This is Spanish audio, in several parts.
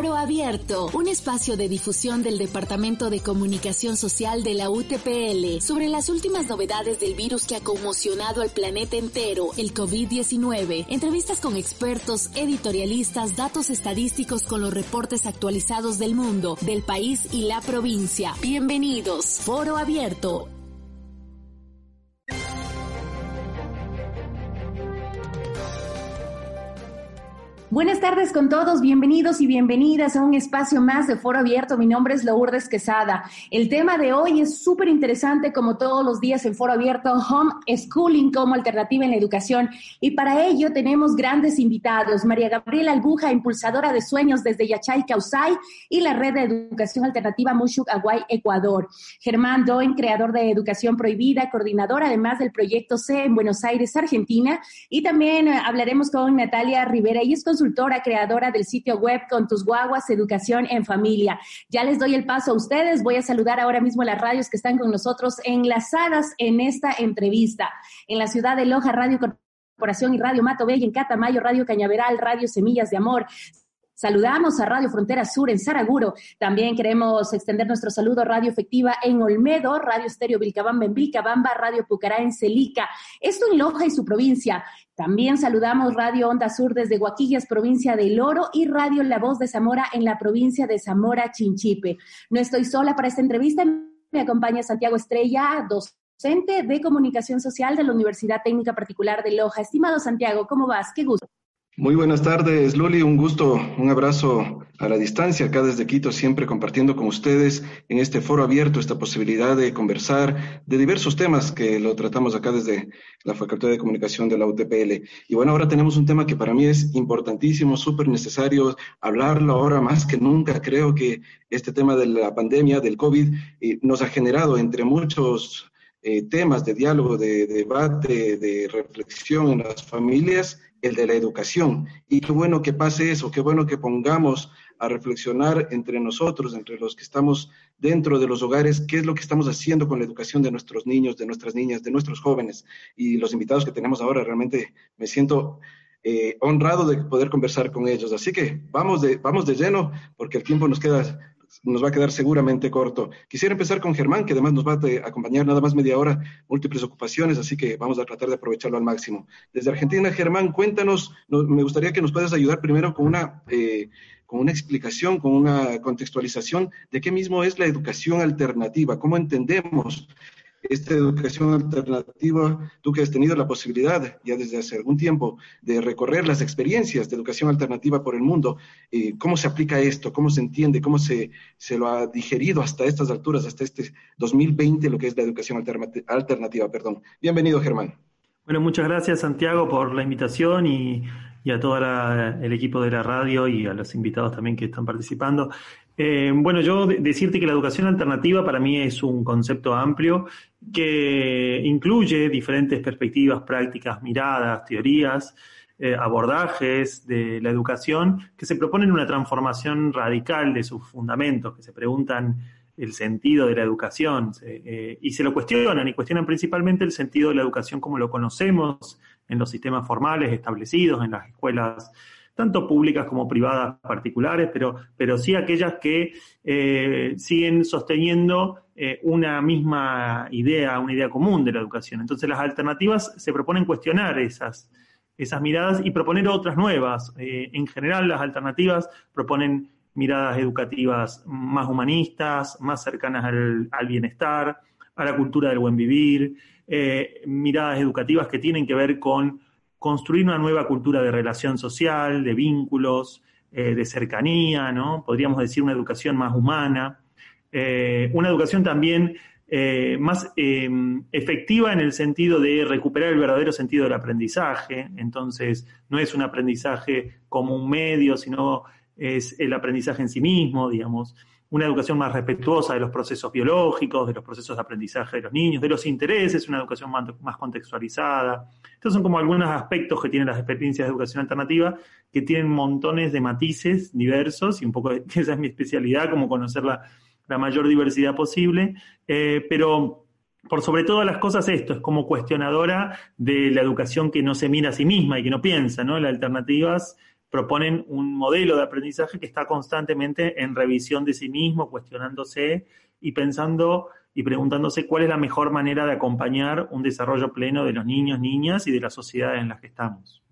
Foro Abierto, un espacio de difusión del Departamento de Comunicación Social de la UTPL sobre las últimas novedades del virus que ha conmocionado al planeta entero, el COVID-19. Entrevistas con expertos, editorialistas, datos estadísticos con los reportes actualizados del mundo, del país y la provincia. Bienvenidos, Foro Abierto. Buenas tardes con todos, bienvenidos y bienvenidas a un espacio más de Foro Abierto. Mi nombre es Lourdes Quesada. El tema de hoy es súper interesante, como todos los días en Foro Abierto, Home Schooling como alternativa en la educación. Y para ello tenemos grandes invitados. María Gabriela Albuja, impulsadora de sueños desde Yachay, Causay y la red de educación alternativa Mushuk Aguay, Ecuador. Germán Doen, creador de Educación Prohibida, coordinador además del proyecto C en Buenos Aires, Argentina. Y también eh, hablaremos con Natalia Rivera, y es con consultora, creadora del sitio web Con tus guaguas, Educación en Familia. Ya les doy el paso a ustedes. Voy a saludar ahora mismo las radios que están con nosotros enlazadas en esta entrevista. En la ciudad de Loja, Radio Corporación y Radio Mato en Catamayo, Radio Cañaveral, Radio Semillas de Amor. Saludamos a Radio Frontera Sur en Saraguro. También queremos extender nuestro saludo a Radio Efectiva en Olmedo, Radio Estéreo Vilcabamba en Vilcabamba, Radio Pucará en Celica. Esto en Loja y su provincia. También saludamos Radio Onda Sur desde Guaquillas, provincia de Loro, y Radio La Voz de Zamora en la provincia de Zamora, Chinchipe. No estoy sola para esta entrevista. Me acompaña Santiago Estrella, docente de comunicación social de la Universidad Técnica Particular de Loja. Estimado Santiago, ¿cómo vas? Qué gusto. Muy buenas tardes, Luli. Un gusto, un abrazo a la distancia, acá desde Quito, siempre compartiendo con ustedes en este foro abierto esta posibilidad de conversar de diversos temas que lo tratamos acá desde la Facultad de Comunicación de la UTPL. Y bueno, ahora tenemos un tema que para mí es importantísimo, súper necesario hablarlo ahora más que nunca. Creo que este tema de la pandemia, del COVID, eh, nos ha generado entre muchos eh, temas de diálogo, de debate, de reflexión en las familias el de la educación. Y qué bueno que pase eso, qué bueno que pongamos a reflexionar entre nosotros, entre los que estamos dentro de los hogares, qué es lo que estamos haciendo con la educación de nuestros niños, de nuestras niñas, de nuestros jóvenes. Y los invitados que tenemos ahora, realmente me siento eh, honrado de poder conversar con ellos. Así que vamos de, vamos de lleno, porque el tiempo nos queda nos va a quedar seguramente corto. Quisiera empezar con Germán, que además nos va a acompañar nada más media hora, múltiples ocupaciones, así que vamos a tratar de aprovecharlo al máximo. Desde Argentina, Germán, cuéntanos, me gustaría que nos puedas ayudar primero con una, eh, con una explicación, con una contextualización de qué mismo es la educación alternativa, cómo entendemos esta educación alternativa, tú que has tenido la posibilidad ya desde hace algún tiempo de recorrer las experiencias de educación alternativa por el mundo, eh, ¿cómo se aplica esto? ¿Cómo se entiende? ¿Cómo se, se lo ha digerido hasta estas alturas, hasta este 2020, lo que es la educación alternativa? Perdón. Bienvenido, Germán. Bueno, muchas gracias, Santiago, por la invitación y, y a todo el equipo de la radio y a los invitados también que están participando. Eh, bueno, yo decirte que la educación alternativa para mí es un concepto amplio que incluye diferentes perspectivas, prácticas, miradas, teorías, eh, abordajes de la educación que se proponen una transformación radical de sus fundamentos, que se preguntan el sentido de la educación eh, y se lo cuestionan y cuestionan principalmente el sentido de la educación como lo conocemos en los sistemas formales establecidos, en las escuelas tanto públicas como privadas particulares, pero, pero sí aquellas que eh, siguen sosteniendo eh, una misma idea, una idea común de la educación. Entonces las alternativas se proponen cuestionar esas, esas miradas y proponer otras nuevas. Eh, en general las alternativas proponen miradas educativas más humanistas, más cercanas al, al bienestar, a la cultura del buen vivir, miradas educativas que tienen que ver con construir una nueva cultura de relación social, de vínculos, eh, de cercanía, ¿no? Podríamos decir una educación más humana, eh, una educación también eh, más em, efectiva en el sentido de recuperar el verdadero sentido del aprendizaje. Entonces, no es un aprendizaje como un medio, sino es el aprendizaje en sí mismo, digamos, una educación más respetuosa de los procesos biológicos, de los procesos de aprendizaje de los niños, de los intereses, una educación más, contextualizada. Estos son como algunos aspectos que tienen las experiencias de educación alternativa, que tienen montones de matices diversos, y un poco esa es mi especialidad, como conocer la, mayor diversidad posible, eh, pero por sobre todas las cosas esto, es como cuestionadora de la educación que no se mira a sí misma y que no piensa, ¿no? Las alternativas proponen un modelo de aprendizaje que está constantemente en revisión de sí mismo, cuestionándose y pensando y preguntándose cuál es la mejor manera de acompañar un desarrollo pleno de los niños, niñas y de las sociedades en las que estamos.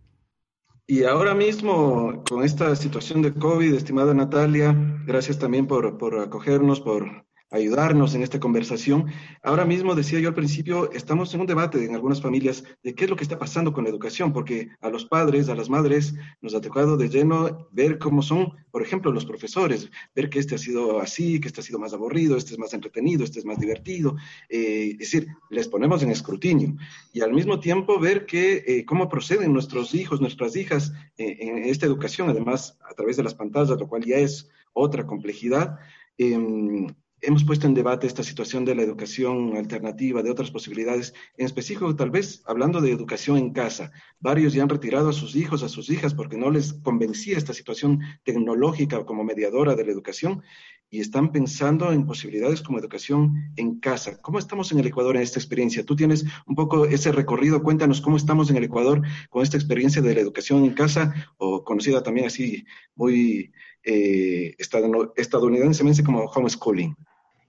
Y ahora mismo, con esta situación de COVID, estimada Natalia, gracias también por, por acogernos, por ayudarnos en esta conversación. Ahora mismo, decía yo al principio, estamos en un debate en algunas familias de qué es lo que está pasando con la educación, porque a los padres, a las madres, nos ha tocado de lleno ver cómo son, por ejemplo, los profesores, ver que este ha sido así, que este ha sido más aburrido, este es más entretenido, este es más divertido. Eh, es decir, les ponemos en escrutinio y al mismo tiempo ver que, eh, cómo proceden nuestros hijos, nuestras hijas eh, en esta educación, además a través de las pantallas, lo cual ya es otra complejidad. Em, hemos puesto en debate esta situación de la educación alternativa, de otras posibilidades, en específico tal vez hablando de educación en casa. Varios ya han retirado a sus hijos, a sus hijas, porque no les convencía esta situación tecnológica como mediadora de la educación y están pensando en posibilidades como educación en casa. ¿Cómo estamos en el Ecuador en esta experiencia? Tú tienes un poco ese recorrido, cuéntanos cómo estamos en el Ecuador con esta experiencia de la educación en casa, o conocida también así muy eh, estadounidensemente como homeschooling.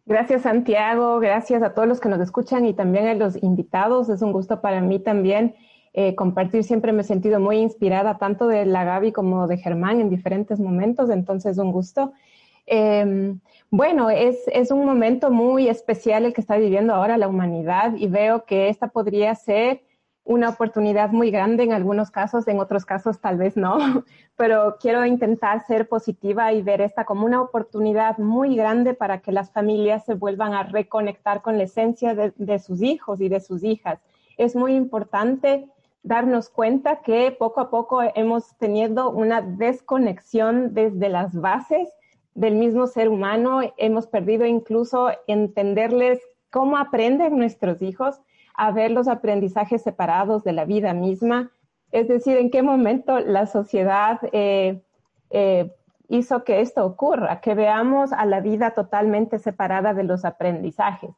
Gracias Santiago, gracias a todos los que nos escuchan y también a los invitados. Es un gusto para mí también eh, compartir. Siempre me he sentido muy inspirada tanto de la Gaby como de Germán en diferentes momentos, entonces un gusto. Em, bueno, es, es, un momento muy especial el que está viviendo ahora la humanidad y veo que esta podría ser una oportunidad muy grande en algunos casos, en otros casos tal vez no, pero quiero intentar ser positiva y ver esta como una oportunidad muy grande para que las familias se vuelvan a reconectar con la esencia de, sus hijos y de sus hijas. Es muy importante darnos cuenta que poco a poco hemos tenido una desconexión desde las bases del mismo ser humano, hemos perdido incluso entenderles cómo aprenden nuestros hijos a ver los aprendizajes separados de la vida misma, es decir, en qué momento la sociedad eh, eh, hizo que esto ocurra, que veamos a la vida totalmente separada de los aprendizajes.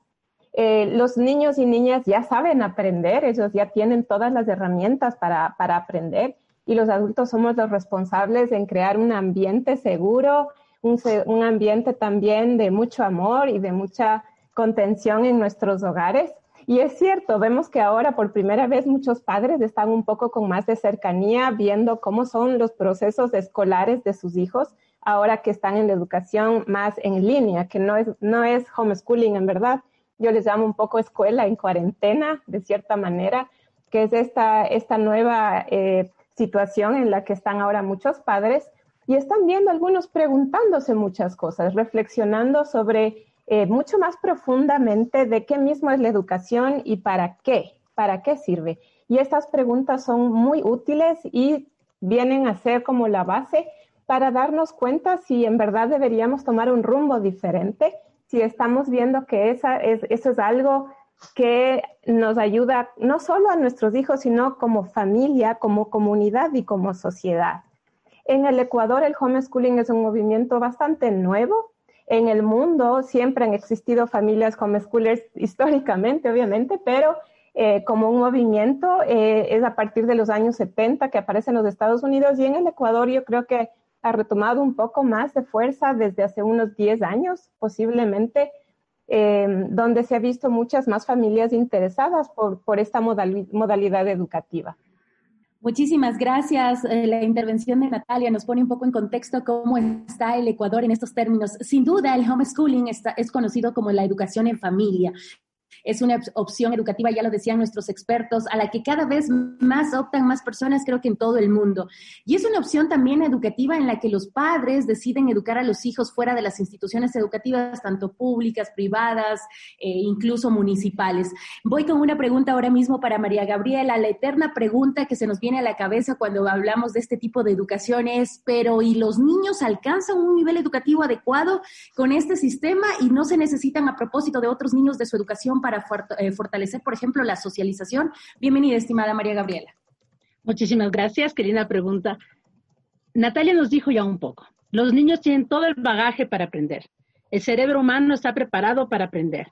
Eh, los niños y niñas ya saben aprender, ellos ya tienen todas las herramientas para, para aprender y los adultos somos los responsables en crear un ambiente seguro, un, un ambiente también de mucho amor y de mucha contención en nuestros hogares y es cierto, vemos que ahora por primera vez muchos padres están un poco con más de cercanía viendo cómo son los procesos escolares de sus hijos ahora que están en la educación más en línea, que no es, no es homeschooling en verdad. Yo les llamo un poco escuela en cuarentena, de cierta manera, que es esta, esta nueva eh, situación en la que están ahora muchos padres y están viendo algunos preguntándose muchas cosas, reflexionando sobre eh, mucho más profundamente de qué mismo es la educación y para qué, para qué sirve. Y estas preguntas son muy útiles y vienen a ser como la base para darnos cuenta si en verdad deberíamos tomar un rumbo diferente, si estamos viendo que esa es, eso es algo que nos ayuda no solo a nuestros hijos, sino como familia, como comunidad y como sociedad. En el Ecuador el homeschooling es un movimiento bastante nuevo, en el mundo siempre han existido familias homeschoolers históricamente, obviamente, pero eh, como un movimiento eh, es a partir de los años 70 que aparece en los Estados Unidos y en el Ecuador yo creo que ha retomado un poco más de fuerza desde hace unos 10 años, posiblemente, eh, donde se ha visto muchas más familias interesadas por, por esta modalidad educativa. Muchísimas gracias. Eh, la intervención de Natalia nos pone un poco en contexto cómo está el Ecuador en estos términos. Sin duda, el homeschooling está, es conocido como la educación en familia. Es una opción educativa, ya lo decían nuestros expertos, a la que cada vez más optan más personas, creo que en todo el mundo. Y es una opción también educativa en la que los padres deciden educar a los hijos fuera de las instituciones educativas, tanto públicas, privadas, e incluso municipales. Voy con una pregunta ahora mismo para María Gabriela. La eterna pregunta que se nos viene a la cabeza cuando hablamos de este tipo de educación es, pero ¿y los niños alcanzan un nivel educativo adecuado con este sistema y no se necesitan a propósito de otros niños de su educación para eh, fortalecer, por ejemplo, la socialización? Bienvenida, estimada María Gabriela. Muchísimas gracias, qué linda pregunta. Natalia nos dijo ya un poco. Los niños tienen todo el bagaje para aprender. El cerebro humano está preparado para aprender.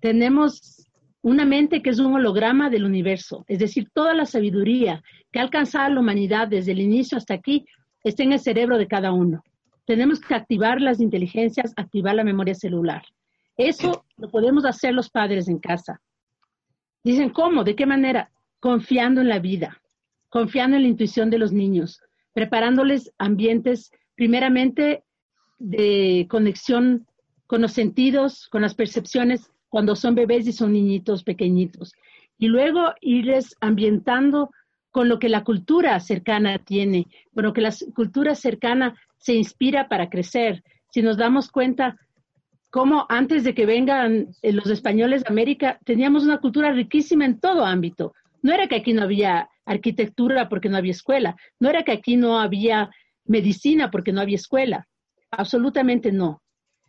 Tenemos una mente que es un holograma del universo, es decir, toda la sabiduría que ha alcanzado la humanidad desde el inicio hasta aquí está en el cerebro de cada uno. Tenemos que activar las inteligencias, activar la memoria celular. Eso lo podemos hacer los padres en casa. Dicen, ¿cómo? ¿De qué manera? Confiando en la vida, confiando en la intuición de los niños, preparándoles ambientes primeramente de conexión con los sentidos, con las percepciones, cuando son bebés y son niñitos pequeñitos. Y luego irles ambientando con lo que la cultura cercana tiene, con lo que la cultura cercana se inspira para crecer. Si nos damos cuenta cómo antes de que vengan eh, los españoles de América, teníamos una cultura riquísima en todo ámbito. No era que aquí no había arquitectura porque no había escuela, no era que aquí no había medicina porque no había escuela, absolutamente no.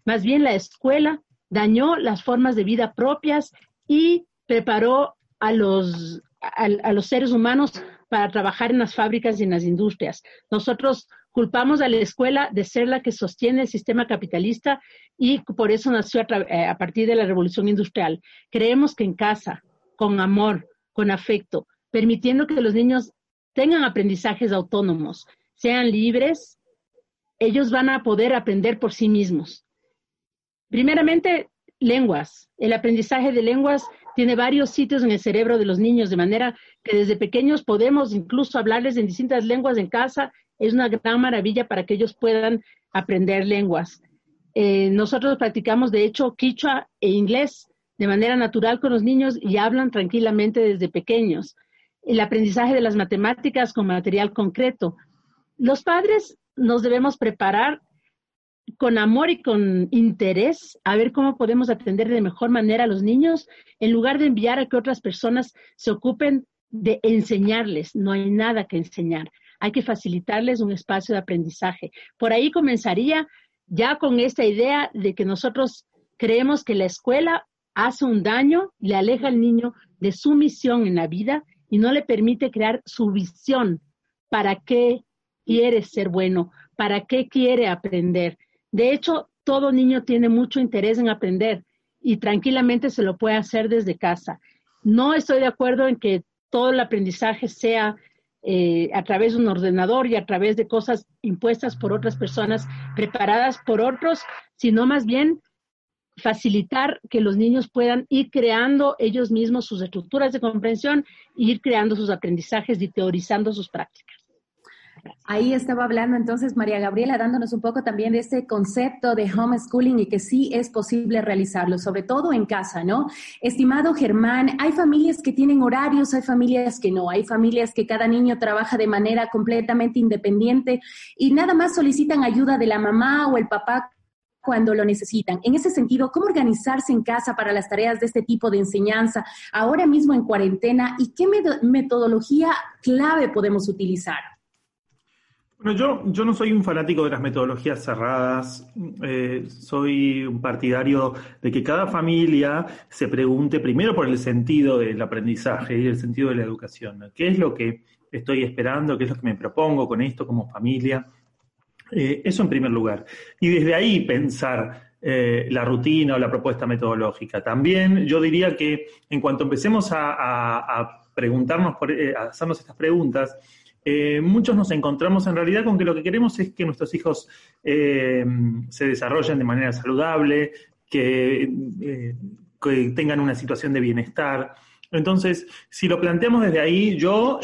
Más bien la escuela dañó las formas de vida propias y preparó a los, a, los seres humanos para trabajar en las fábricas y en las industrias. Nosotros culpamos a la escuela de ser la que sostiene el sistema capitalista y por eso nació a, eh, a, partir de la revolución industrial. Creemos que en casa, con amor, con afecto, permitiendo que los niños tengan aprendizajes autónomos, sean libres, ellos van a poder aprender por sí mismos. Primeramente, lenguas. El aprendizaje de lenguas tiene varios sitios en el cerebro de los niños, de manera que desde pequeños podemos incluso hablarles en distintas lenguas en casa. Es una gran maravilla para que ellos puedan aprender lenguas. Eh, nosotros practicamos, de hecho, quichua e inglés de manera natural con los niños y hablan tranquilamente desde pequeños. El aprendizaje de las matemáticas con material concreto. Los padres nos debemos preparar con amor y con interés a ver cómo podemos atender de mejor manera a los niños, en lugar de enviar a que otras personas se ocupen de enseñarles. No hay nada que enseñar. Hay que facilitarles un espacio de aprendizaje. Por ahí comenzaría ya con esta idea de que nosotros creemos que la escuela hace un daño, le aleja al niño de su misión en la vida y no le permite crear su visión. ¿Para qué quiere ser bueno? ¿Para qué quiere aprender? De hecho, todo niño tiene mucho interés en aprender y tranquilamente se lo puede hacer desde casa. No estoy de acuerdo en que todo el aprendizaje sea eh, a través de un ordenador y a través de cosas impuestas por otras personas, preparadas por otros, sino más bien facilitar que los niños puedan ir creando ellos mismos sus estructuras de comprensión ir creando sus aprendizajes y teorizando sus prácticas. Ahí estaba hablando entonces María Gabriela, dándonos un poco también de este concepto de homeschooling y que sí es posible realizarlo, sobre todo en casa, ¿no? Estimado Germán, hay familias que tienen horarios, hay familias que no, hay familias que cada niño trabaja de manera completamente independiente y nada más solicitan ayuda de la mamá o el papá cuando lo necesitan. En ese sentido, ¿cómo organizarse en casa para las tareas de este tipo de enseñanza ahora mismo en cuarentena y qué metodología clave podemos utilizar? Bueno, yo, yo no soy un fanático de las metodologías cerradas, eh, soy un partidario de que cada familia se pregunte primero por el sentido del aprendizaje y el sentido de la educación. ¿Qué es lo que estoy esperando? ¿Qué es lo que me propongo con esto como familia? Eh, eso en primer lugar. Y desde ahí pensar eh, la rutina o la propuesta metodológica. También yo diría que en cuanto empecemos a, preguntarnos, por, a hacernos estas preguntas, eh, muchos nos encontramos en realidad con que lo que queremos es que nuestros hijos eh, se desarrollen de manera saludable, que, eh, que, tengan una situación de bienestar. Entonces, si lo planteamos desde ahí, yo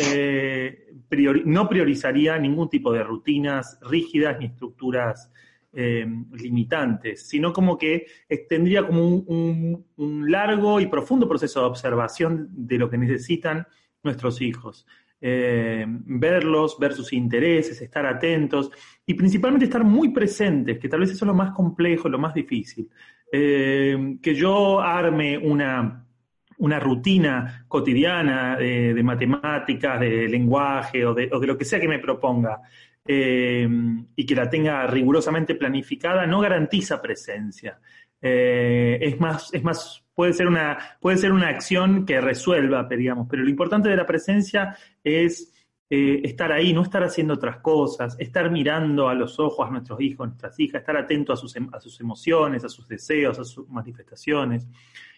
no priorizaría ningún tipo de rutinas rígidas ni estructuras limitantes, sino como que tendría como un, largo y profundo proceso de observación de lo que necesitan nuestros hijos. Eh, verlos, ver sus intereses, estar atentos y principalmente estar muy presentes, que tal vez eso es lo más complejo, lo más difícil. Eh, que yo arme una, una rutina cotidiana de, matemáticas, de lenguaje o de, lo que sea que me proponga, eh, y que la tenga rigurosamente planificada no garantiza presencia. Eh, es más, es más, puede ser una, puede ser una acción que resuelva, digamos, pero lo importante de la presencia es eh, estar ahí, no estar haciendo otras cosas, estar mirando a los ojos a nuestros hijos, a nuestras hijas, estar atento a sus, em, a sus emociones, a sus deseos, a sus manifestaciones.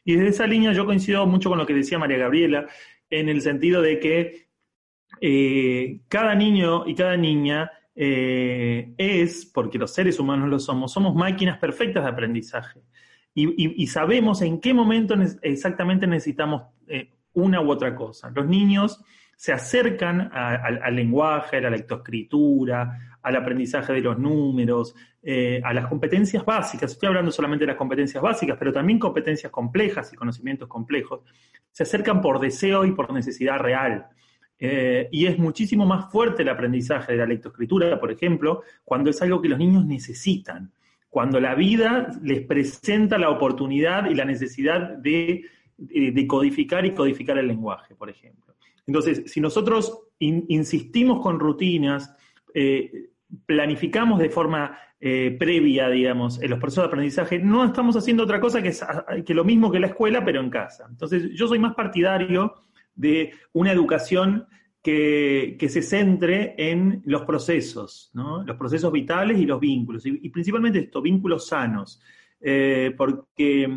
Y desde esa línea yo coincido mucho con lo que decía María Gabriela, en el sentido de que cada niño y cada niña eh, es, porque los seres humanos lo somos, somos máquinas perfectas de aprendizaje. Y, sabemos en qué momento exactamente necesitamos eh, una u otra cosa. Los niños se acercan al lenguaje, a la lectoescritura, al aprendizaje de los números, eh, a las competencias básicas. Estoy hablando solamente de las competencias básicas, pero también competencias complejas y conocimientos complejos. Se acercan por deseo y por necesidad real. Eh, y es muchísimo más fuerte el aprendizaje de la lectoescritura, por ejemplo, cuando es algo que los niños necesitan, cuando la vida les presenta la oportunidad y la necesidad de, codificar y codificar el lenguaje, por ejemplo. Entonces, si nosotros insistimos con rutinas, eh, planificamos de forma eh, previa, digamos, en los procesos de aprendizaje, no estamos haciendo otra cosa que lo mismo que la escuela, pero en casa. Entonces, yo soy más partidario de una educación que, se centre en los procesos, los procesos vitales y los vínculos, y, principalmente esto, vínculos sanos, eh, porque,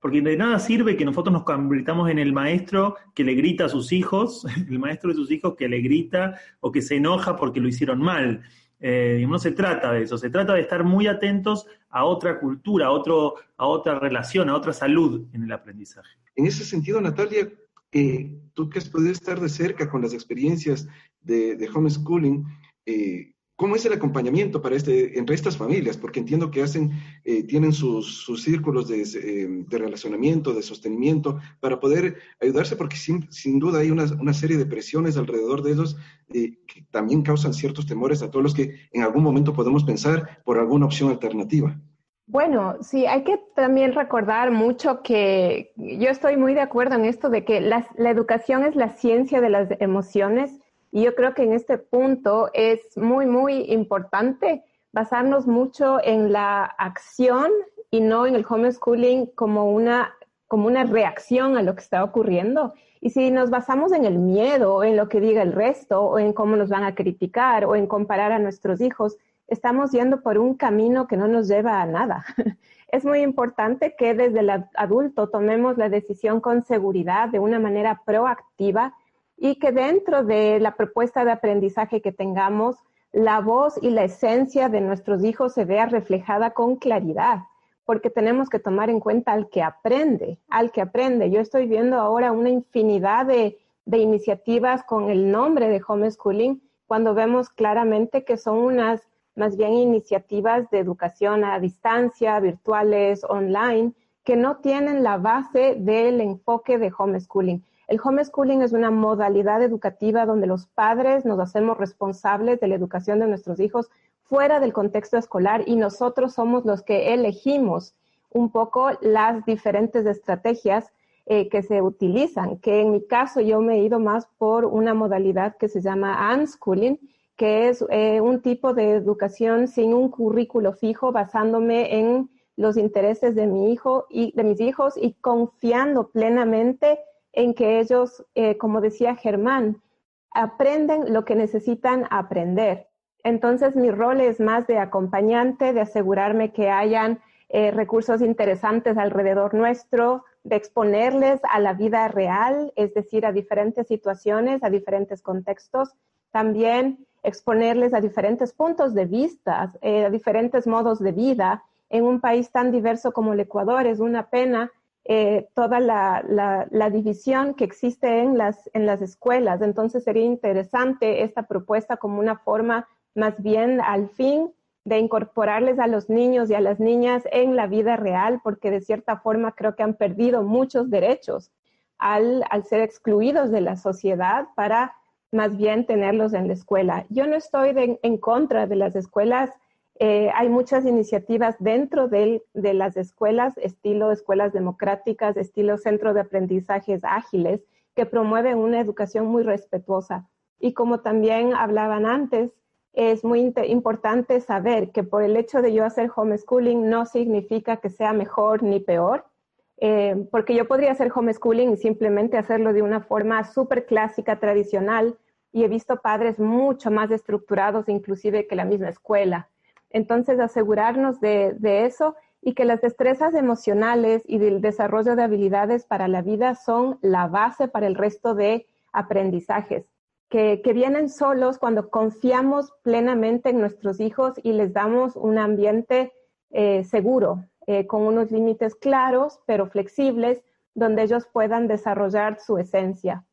porque de nada sirve que nosotros nos convirtamos en el maestro que le grita a sus hijos, el maestro de sus hijos que le grita o que se enoja porque lo hicieron mal. Eh, no se trata de eso, se trata de estar muy atentos a otra cultura, a, otro, a otra relación, a otra salud en el aprendizaje. En ese sentido, Natalia, eh, tú que has podido estar de cerca con las experiencias de, homeschooling, eh, ¿cómo es el acompañamiento para este, entre estas familias? Porque entiendo que hacen, eh, tienen sus, círculos de, relacionamiento, de sostenimiento, para poder ayudarse, porque sin, duda hay una, serie de presiones alrededor de ellos que también causan ciertos temores a todos los que en algún momento podemos pensar por alguna opción alternativa. Bueno, sí, hay que también recordar mucho que yo estoy muy de acuerdo en esto de que la, educación es la ciencia de las emociones y yo creo que en este punto es muy, muy importante basarnos mucho en la acción y no en el homeschooling como una, como una reacción a lo que está ocurriendo. Y si nos basamos en el miedo, en lo que diga el resto, o en cómo nos van a criticar, o en comparar a nuestros hijos, estamos yendo por un camino que no nos lleva a nada. Es muy importante que desde el adulto tomemos la decisión con seguridad, de una manera proactiva, y que dentro de la propuesta de aprendizaje que tengamos, la voz y la esencia de nuestros hijos se vea reflejada con claridad, porque tenemos que tomar en cuenta al que aprende, al que aprende. Yo estoy viendo ahora una infinidad de, de iniciativas con el nombre de homeschooling, cuando vemos claramente que son unas más bien iniciativas de educación a distancia, virtuales, online, que no tienen la base del enfoque de homeschooling. El homeschooling es una modalidad educativa donde los padres nos hacemos responsables de la educación de nuestros hijos fuera del contexto escolar y nosotros somos los que elegimos un poco las diferentes estrategias eh, que se utilizan, que en mi caso yo me he ido más por una modalidad que se llama unschooling, que es eh, un tipo de educación sin un currículo fijo, basándome en los intereses de mi hijo y de mis hijos y confiando plenamente en que ellos, eh, como decía Germán, aprenden lo que necesitan aprender. Entonces mi rol es más de acompañante, de asegurarme que hayan eh, recursos interesantes alrededor nuestro, de exponerles a la vida real, es decir, a diferentes situaciones, a diferentes contextos. También exponerles a diferentes puntos de vista, eh, a diferentes modos de vida. En un país tan diverso como el Ecuador es una pena eh, toda la, la, división que existe en las, en las escuelas. Entonces sería interesante esta propuesta como una forma más bien al fin de incorporarles a los niños y a las niñas en la vida real, porque de cierta forma creo que han perdido muchos derechos al, ser excluidos de la sociedad para más bien tenerlos en la escuela. Yo no estoy en contra de las escuelas. Eh, hay muchas iniciativas dentro de, de, las escuelas, estilo escuelas democráticas, estilo centro de aprendizajes ágiles, que promueven una educación muy respetuosa. Y como también hablaban antes, es muy importante saber que por el hecho de yo hacer homeschooling no significa que sea mejor ni peor, eh, porque yo podría hacer homeschooling y simplemente hacerlo de una forma súper clásica, tradicional, y he visto padres mucho más estructurados inclusive que la misma escuela. Entonces, asegurarnos de, de eso y que las destrezas emocionales y del desarrollo de habilidades para la vida son la base para el resto de aprendizajes que, vienen solos cuando confiamos plenamente en nuestros hijos y les damos un ambiente eh, seguro, eh, con unos límites claros, pero flexibles, donde ellos puedan desarrollar su esencia.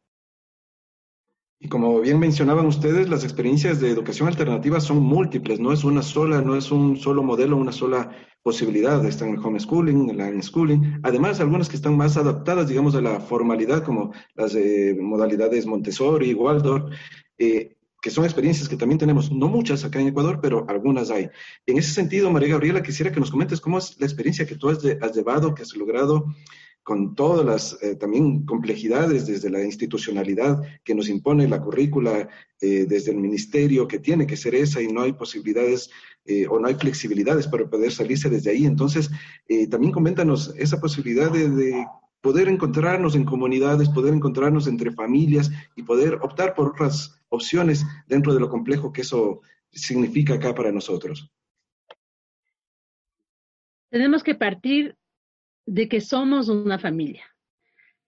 Y como bien mencionaban ustedes, las experiencias de educación alternativa son múltiples, no es una sola, no es un solo modelo, una sola posibilidad. Están el homeschooling, el unschooling, además algunas que están más adaptadas, digamos, a la formalidad, como las modalidades Montessori, Waldorf, eh, que son experiencias que también tenemos, no muchas acá en Ecuador, pero algunas hay. En ese sentido, María Gabriela, quisiera que nos comentes cómo es la experiencia que tú has, llevado, que has logrado con todas las eh, también complejidades desde la institucionalidad que nos impone la currícula, eh, desde el ministerio, que tiene que ser esa y no hay posibilidades eh, o no hay flexibilidades para poder salirse desde ahí. Entonces, también coméntanos esa posibilidad de, poder encontrarnos en comunidades, poder encontrarnos entre familias y poder optar por otras opciones dentro de lo complejo que eso significa acá para nosotros. Tenemos que partir de que somos una familia,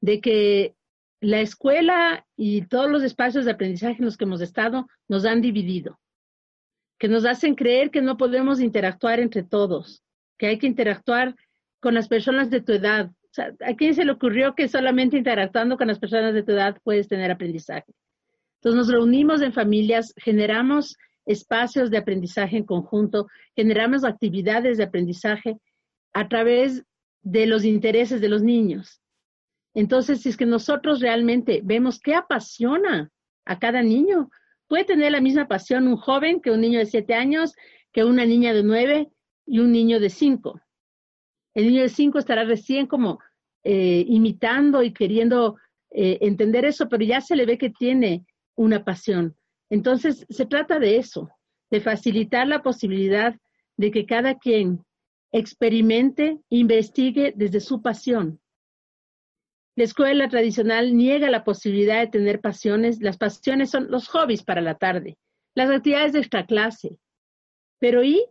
de que la escuela y todos los espacios de aprendizaje en los que hemos estado nos han dividido, que nos hacen creer que no podemos interactuar entre todos, que hay que interactuar con las personas de tu edad. ¿A quién se le ocurrió que solamente interactuando con las personas de tu edad puedes tener aprendizaje? Entonces nos reunimos en familias, generamos espacios de aprendizaje en conjunto, generamos actividades de aprendizaje a través de los intereses de los niños. Entonces, si es que nosotros realmente vemos qué apasiona a cada niño, puede tener la misma pasión un joven que un niño de siete años, que una niña de nueve y un niño de cinco. El niño de cinco estará recién como eh, imitando y queriendo eh, entender eso, pero ya se le ve que tiene una pasión. Entonces, se trata de eso, de facilitar la posibilidad de que cada quien experimente, investigue desde su pasión. La escuela tradicional niega la posibilidad de tener pasiones. Las pasiones son los hobbies para la tarde, las actividades de esta clase. Pero ¿y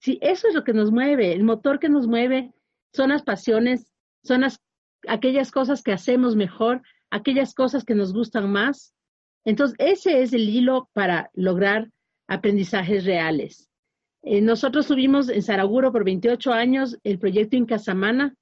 si eso es lo que nos mueve? El motor que nos mueve son las pasiones, son las, aquellas cosas que hacemos mejor, aquellas cosas que nos gustan más. Entonces, ese es el hilo para lograr aprendizajes reales. Eh, nosotros tuvimos en Saraguro por 28 años el proyecto Incasamana,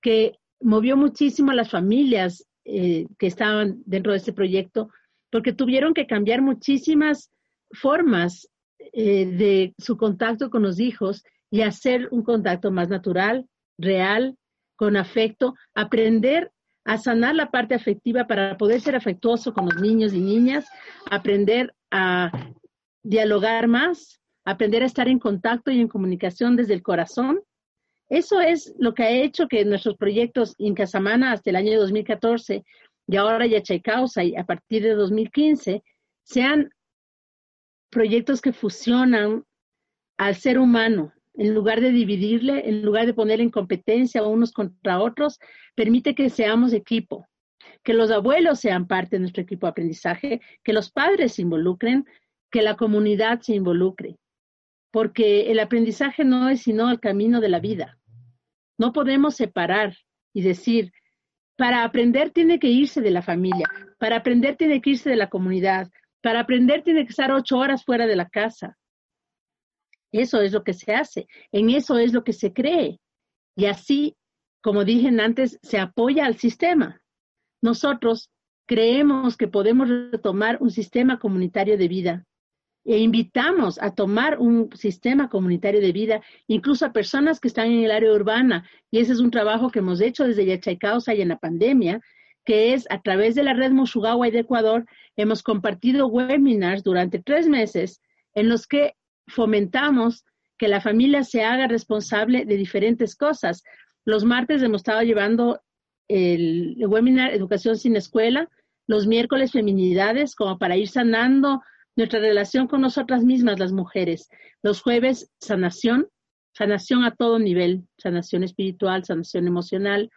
que movió muchísimo a las familias eh, que estaban dentro de ese proyecto, porque tuvieron que cambiar muchísimas formas eh, de su contacto con los hijos y hacer un contacto más natural, real, con afecto, aprender a sanar la parte afectiva para poder ser afectuoso con los niños y niñas, aprender a dialogar más, aprender a estar en contacto y en comunicación desde el corazón. Eso es lo que ha hecho que nuestros proyectos en Casamana hasta el año 2014 y ahora ya Causa y a partir de 2015 sean proyectos que fusionan al ser humano. En lugar de dividirle, en lugar de ponerle en competencia unos contra otros, permite que seamos equipo, que los abuelos sean parte de nuestro equipo de aprendizaje, que los padres se involucren, que la comunidad se involucre porque el aprendizaje no es sino el camino de la vida. No podemos separar y decir, para aprender tiene que irse de la familia, para aprender tiene que irse de la comunidad, para aprender tiene que estar ocho horas fuera de la casa. Eso es lo que se hace, en eso es lo que se cree. Y así, como dije antes, se apoya al sistema. Nosotros creemos que podemos retomar un sistema comunitario de vida e invitamos a tomar un sistema comunitario de vida, incluso a personas que están en el área urbana. Y ese es un trabajo que hemos hecho desde Yachaycausa y en la pandemia, que es a través de la red Mushugawa y de Ecuador, hemos compartido webinars durante tres meses en los que fomentamos que la familia se haga responsable de diferentes cosas. Los martes hemos estado llevando el, webinar Educación sin Escuela, los miércoles Feminidades, como para ir sanando nuestra relación con nosotras mismas, las mujeres. Los jueves, sanación, sanación a todo nivel, sanación espiritual, sanación emocional.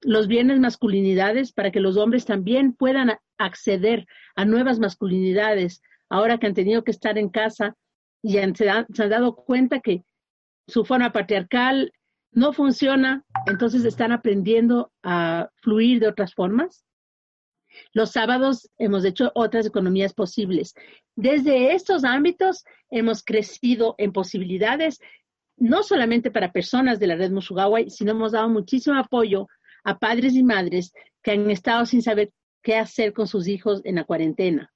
Los viernes, masculinidades, para que los hombres también puedan acceder a nuevas masculinidades, ahora que han tenido que estar en casa y se, han dado cuenta que su forma patriarcal no funciona, entonces están aprendiendo a fluir de otras formas. Los sábados hemos hecho otras economías posibles. Desde estos ámbitos hemos crecido en posibilidades, no solamente para personas de la red Musugawa, sino hemos dado muchísimo apoyo a padres y madres que han estado sin saber qué hacer con sus hijos en la cuarentena.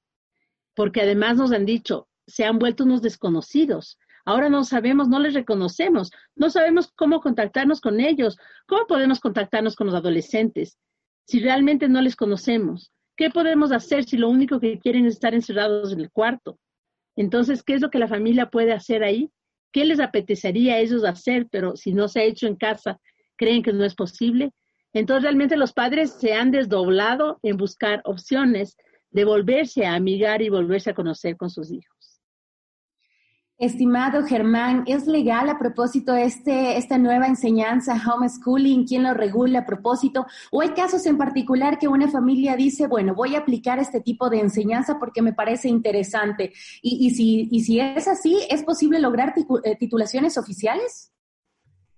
Porque además nos han dicho, se han vuelto unos desconocidos. Ahora no sabemos, no les reconocemos, no sabemos cómo contactarnos con ellos, cómo podemos contactarnos con los adolescentes si realmente no les conocemos. ¿Qué podemos hacer si lo único que quieren es estar encerrados en el cuarto? Entonces, ¿qué es lo que la familia puede hacer ahí? ¿Qué les apetecería a ellos hacer, pero si no se ha hecho en casa, creen que no es posible? Entonces, realmente los padres se han desdoblado en buscar opciones de volverse a amigar y volverse a conocer con sus hijos. Estimado Germán, ¿es legal a propósito este, esta nueva enseñanza, homeschooling? ¿Quién lo regula a propósito? ¿O hay casos en particular que una familia dice, bueno, voy a aplicar este tipo de enseñanza porque me parece interesante? Y, y si, y si es así, ¿es posible lograr eh, titulaciones oficiales?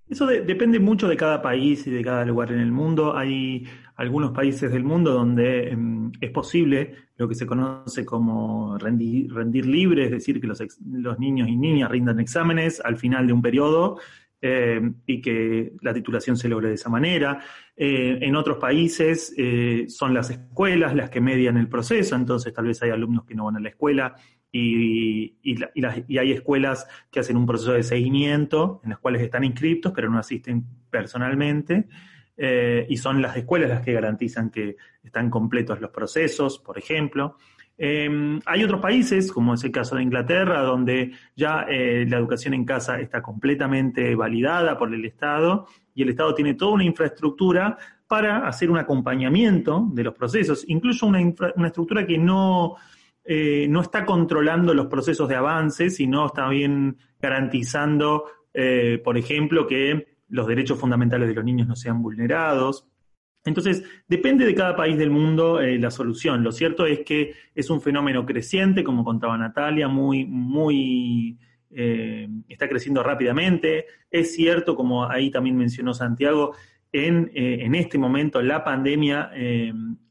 Eso depende mucho de cada país y de cada lugar en el mundo. Hay algunos países del mundo donde em, es posible lo que se conoce como rendir, libre, es decir, que los, los, niños y niñas rindan exámenes al final de un periodo em, y que la titulación se logre de esa manera. Eh, en otros países eh, son las escuelas las que median el proceso, entonces tal vez hay alumnos que no van a la escuela y, y, hay escuelas que hacen un proceso de seguimiento en las cuales están inscriptos pero no asisten personalmente. Eh, y son las escuelas las que garantizan que están completos los procesos, por ejemplo. Em, hay otros países, como es el caso de Inglaterra, donde ya eh, la educación en casa está completamente validada por el Estado y el Estado tiene toda una infraestructura para hacer un acompañamiento de los procesos, incluso una, una estructura que no, eh, no está controlando los procesos de avance, sino está bien garantizando, por ejemplo, que los derechos fundamentales de los niños no sean vulnerados. Entonces, depende de cada país del mundo eh, la solución. Lo cierto es que es un fenómeno creciente, como contaba Natalia, muy, muy, está creciendo rápidamente. Es cierto, como ahí también mencionó Santiago, en, en este momento la pandemia,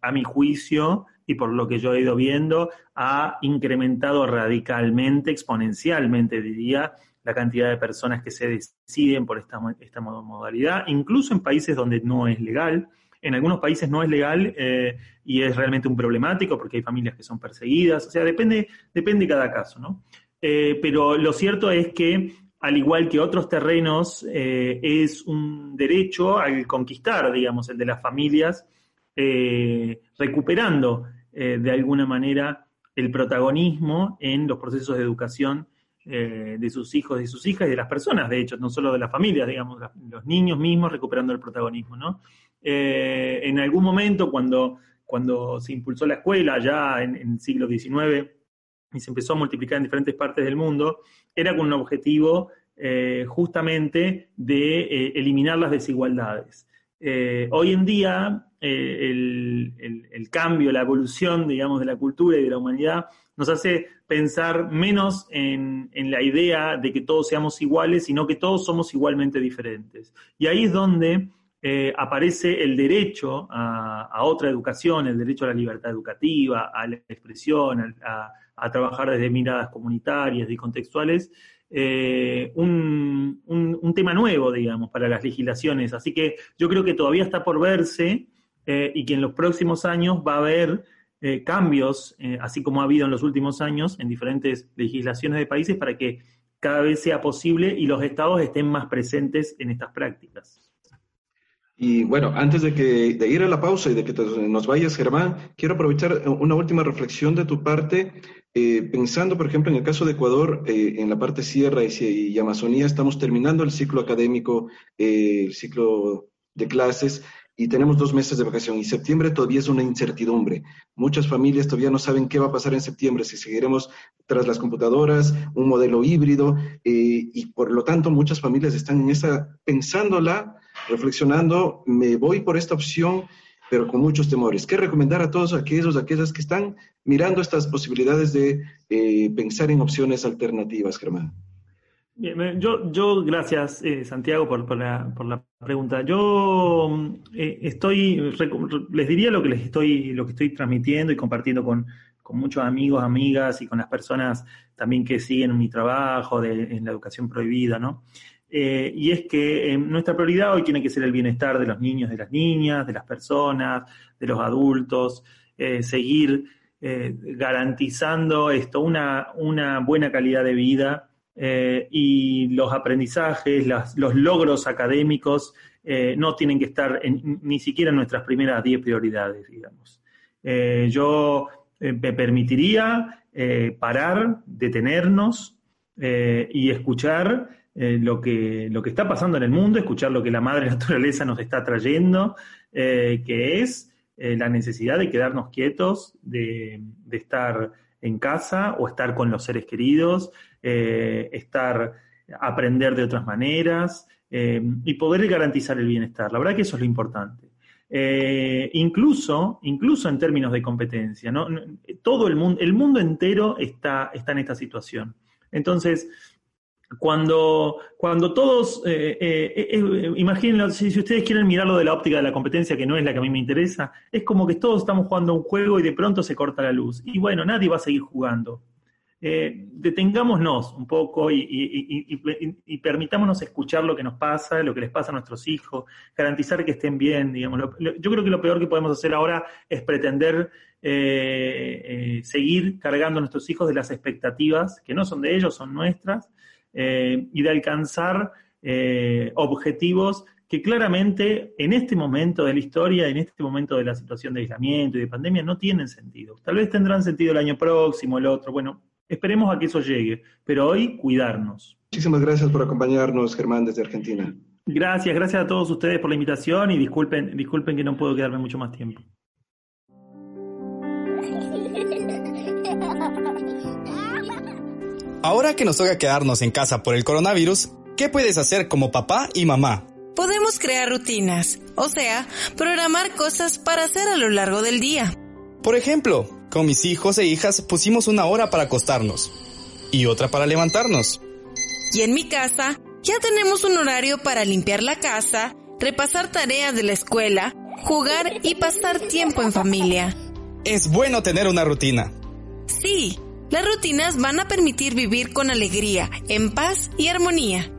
a mi juicio, y por lo que yo he ido viendo, ha incrementado radicalmente, exponencialmente, diría, la cantidad de personas que se deciden por esta, esta modalidad, incluso en países donde no es legal. En algunos países no es legal eh, y es realmente un problemático porque hay familias que son perseguidas, o sea, depende, depende cada caso, ¿no? Eh, pero lo cierto es que, al igual que otros terrenos, eh, es un derecho al conquistar, digamos, el de las familias, recuperando de alguna manera el protagonismo en los procesos de educación eh, de sus hijos y sus hijas y de las personas, de hecho, no solo de las familias, digamos, los niños mismos recuperando el protagonismo, ¿no? Eh, en algún momento, cuando, cuando se impulsó la escuela, ya en, el siglo XIX, y se empezó a multiplicar en diferentes partes del mundo, era con un objetivo justamente de eliminar las desigualdades. hoy en día eh, el, cambio, la evolución, digamos, de la cultura y de la humanidad, nos hace pensar menos en, la idea de que todos seamos iguales, sino que todos somos igualmente diferentes. Y ahí es donde eh, aparece el derecho a, otra educación, el derecho a la libertad educativa, a la expresión, a, trabajar desde miradas comunitarias y contextuales, eh, un, un, tema nuevo, digamos, para las legislaciones. Así que yo creo que todavía está por verse eh, y que en los próximos años va a haber eh, cambios, eh, así como ha habido en los últimos años en diferentes legislaciones de países, para que cada vez sea posible y los estados estén más presentes en estas prácticas. Y bueno, antes de, que, de ir a la pausa y de que nos vayas, Germán, quiero aprovechar una última reflexión de tu parte, eh, pensando, por ejemplo, en el caso de Ecuador, eh, en la parte Sierra y, Amazonía, estamos terminando el ciclo académico, eh, el ciclo de clases, y tenemos dos meses de vacación y septiembre todavía es una incertidumbre. Muchas familias todavía no saben qué va a pasar en septiembre, si seguiremos tras las computadoras, un modelo híbrido y por lo tanto muchas familias están en esa pensándola reflexionando, me voy por esta opción, pero con muchos temores. ¿Qué recomendar a todos aquellos, aquellas que están mirando estas posibilidades de eh, pensar en opciones alternativas, Germán? Bien, yo, yo gracias, eh, Santiago, por, la, por, la, pregunta. Yo eh, estoy, les diría lo que les estoy, lo que estoy transmitiendo y compartiendo con, con muchos amigos, amigas y con las personas también que siguen mi trabajo de, en la educación prohibida, ¿no? Eh, y es que eh, nuestra prioridad hoy tiene que ser el bienestar de los niños, de las niñas, de las personas, de los adultos, eh, seguir garantizando esto, una, una, buena calidad de vida y los aprendizajes, los logros académicos no tienen que estar ni siquiera en nuestras primeras 10 prioridades, digamos. yo me permitiría parar, detenernos y escuchar eh, lo, que, lo que está pasando en el mundo, escuchar lo que la madre naturaleza nos está trayendo, eh, que es eh, la necesidad de quedarnos quietos, de, estar en casa o estar con los seres queridos, estar, aprender de otras maneras y poder garantizar el bienestar. La verdad que eso es lo importante. incluso, incluso en términos de competencia, ¿no? todo el mundo, el mundo entero está, está en esta situación. Entonces, cuando, cuando todos, eh, eh, eh, imagínenlo, si, ustedes quieren mirarlo de la óptica de la competencia, que no es la que a mí me interesa, es como que todos estamos jugando un juego y de pronto se corta la luz. Y bueno, nadie va a seguir jugando. detengámonos un poco y, permitámonos escuchar lo que nos pasa, lo que les pasa a nuestros hijos, garantizar que estén bien, digamos. yo creo que lo peor que podemos hacer ahora es pretender seguir cargando a nuestros hijos de las expectativas, que no son de ellos, son nuestras, eh, y de alcanzar eh, objetivos que claramente en este momento de la historia, en este momento de la situación de aislamiento y de pandemia, no tienen sentido. Tal vez tendrán sentido el año próximo, el otro. Bueno, esperemos a que eso llegue, pero hoy cuidarnos. Muchísimas gracias por acompañarnos, Germán, desde Argentina. Gracias, gracias a todos ustedes por la invitación y disculpen, disculpen que no puedo quedarme mucho más tiempo. Ahora que nos toca quedarnos en casa por el coronavirus, ¿qué puedes hacer como papá y mamá? Podemos crear rutinas, o sea, programar cosas para hacer a lo largo del día. Por ejemplo, con mis hijos e hijas pusimos una hora para acostarnos y otra para levantarnos. Y en mi casa ya tenemos un horario para limpiar la casa, repasar tareas de la escuela, jugar y pasar tiempo en familia. Es bueno tener una rutina. Sí, las rutinas van a permitir vivir con alegría, en paz y armonía.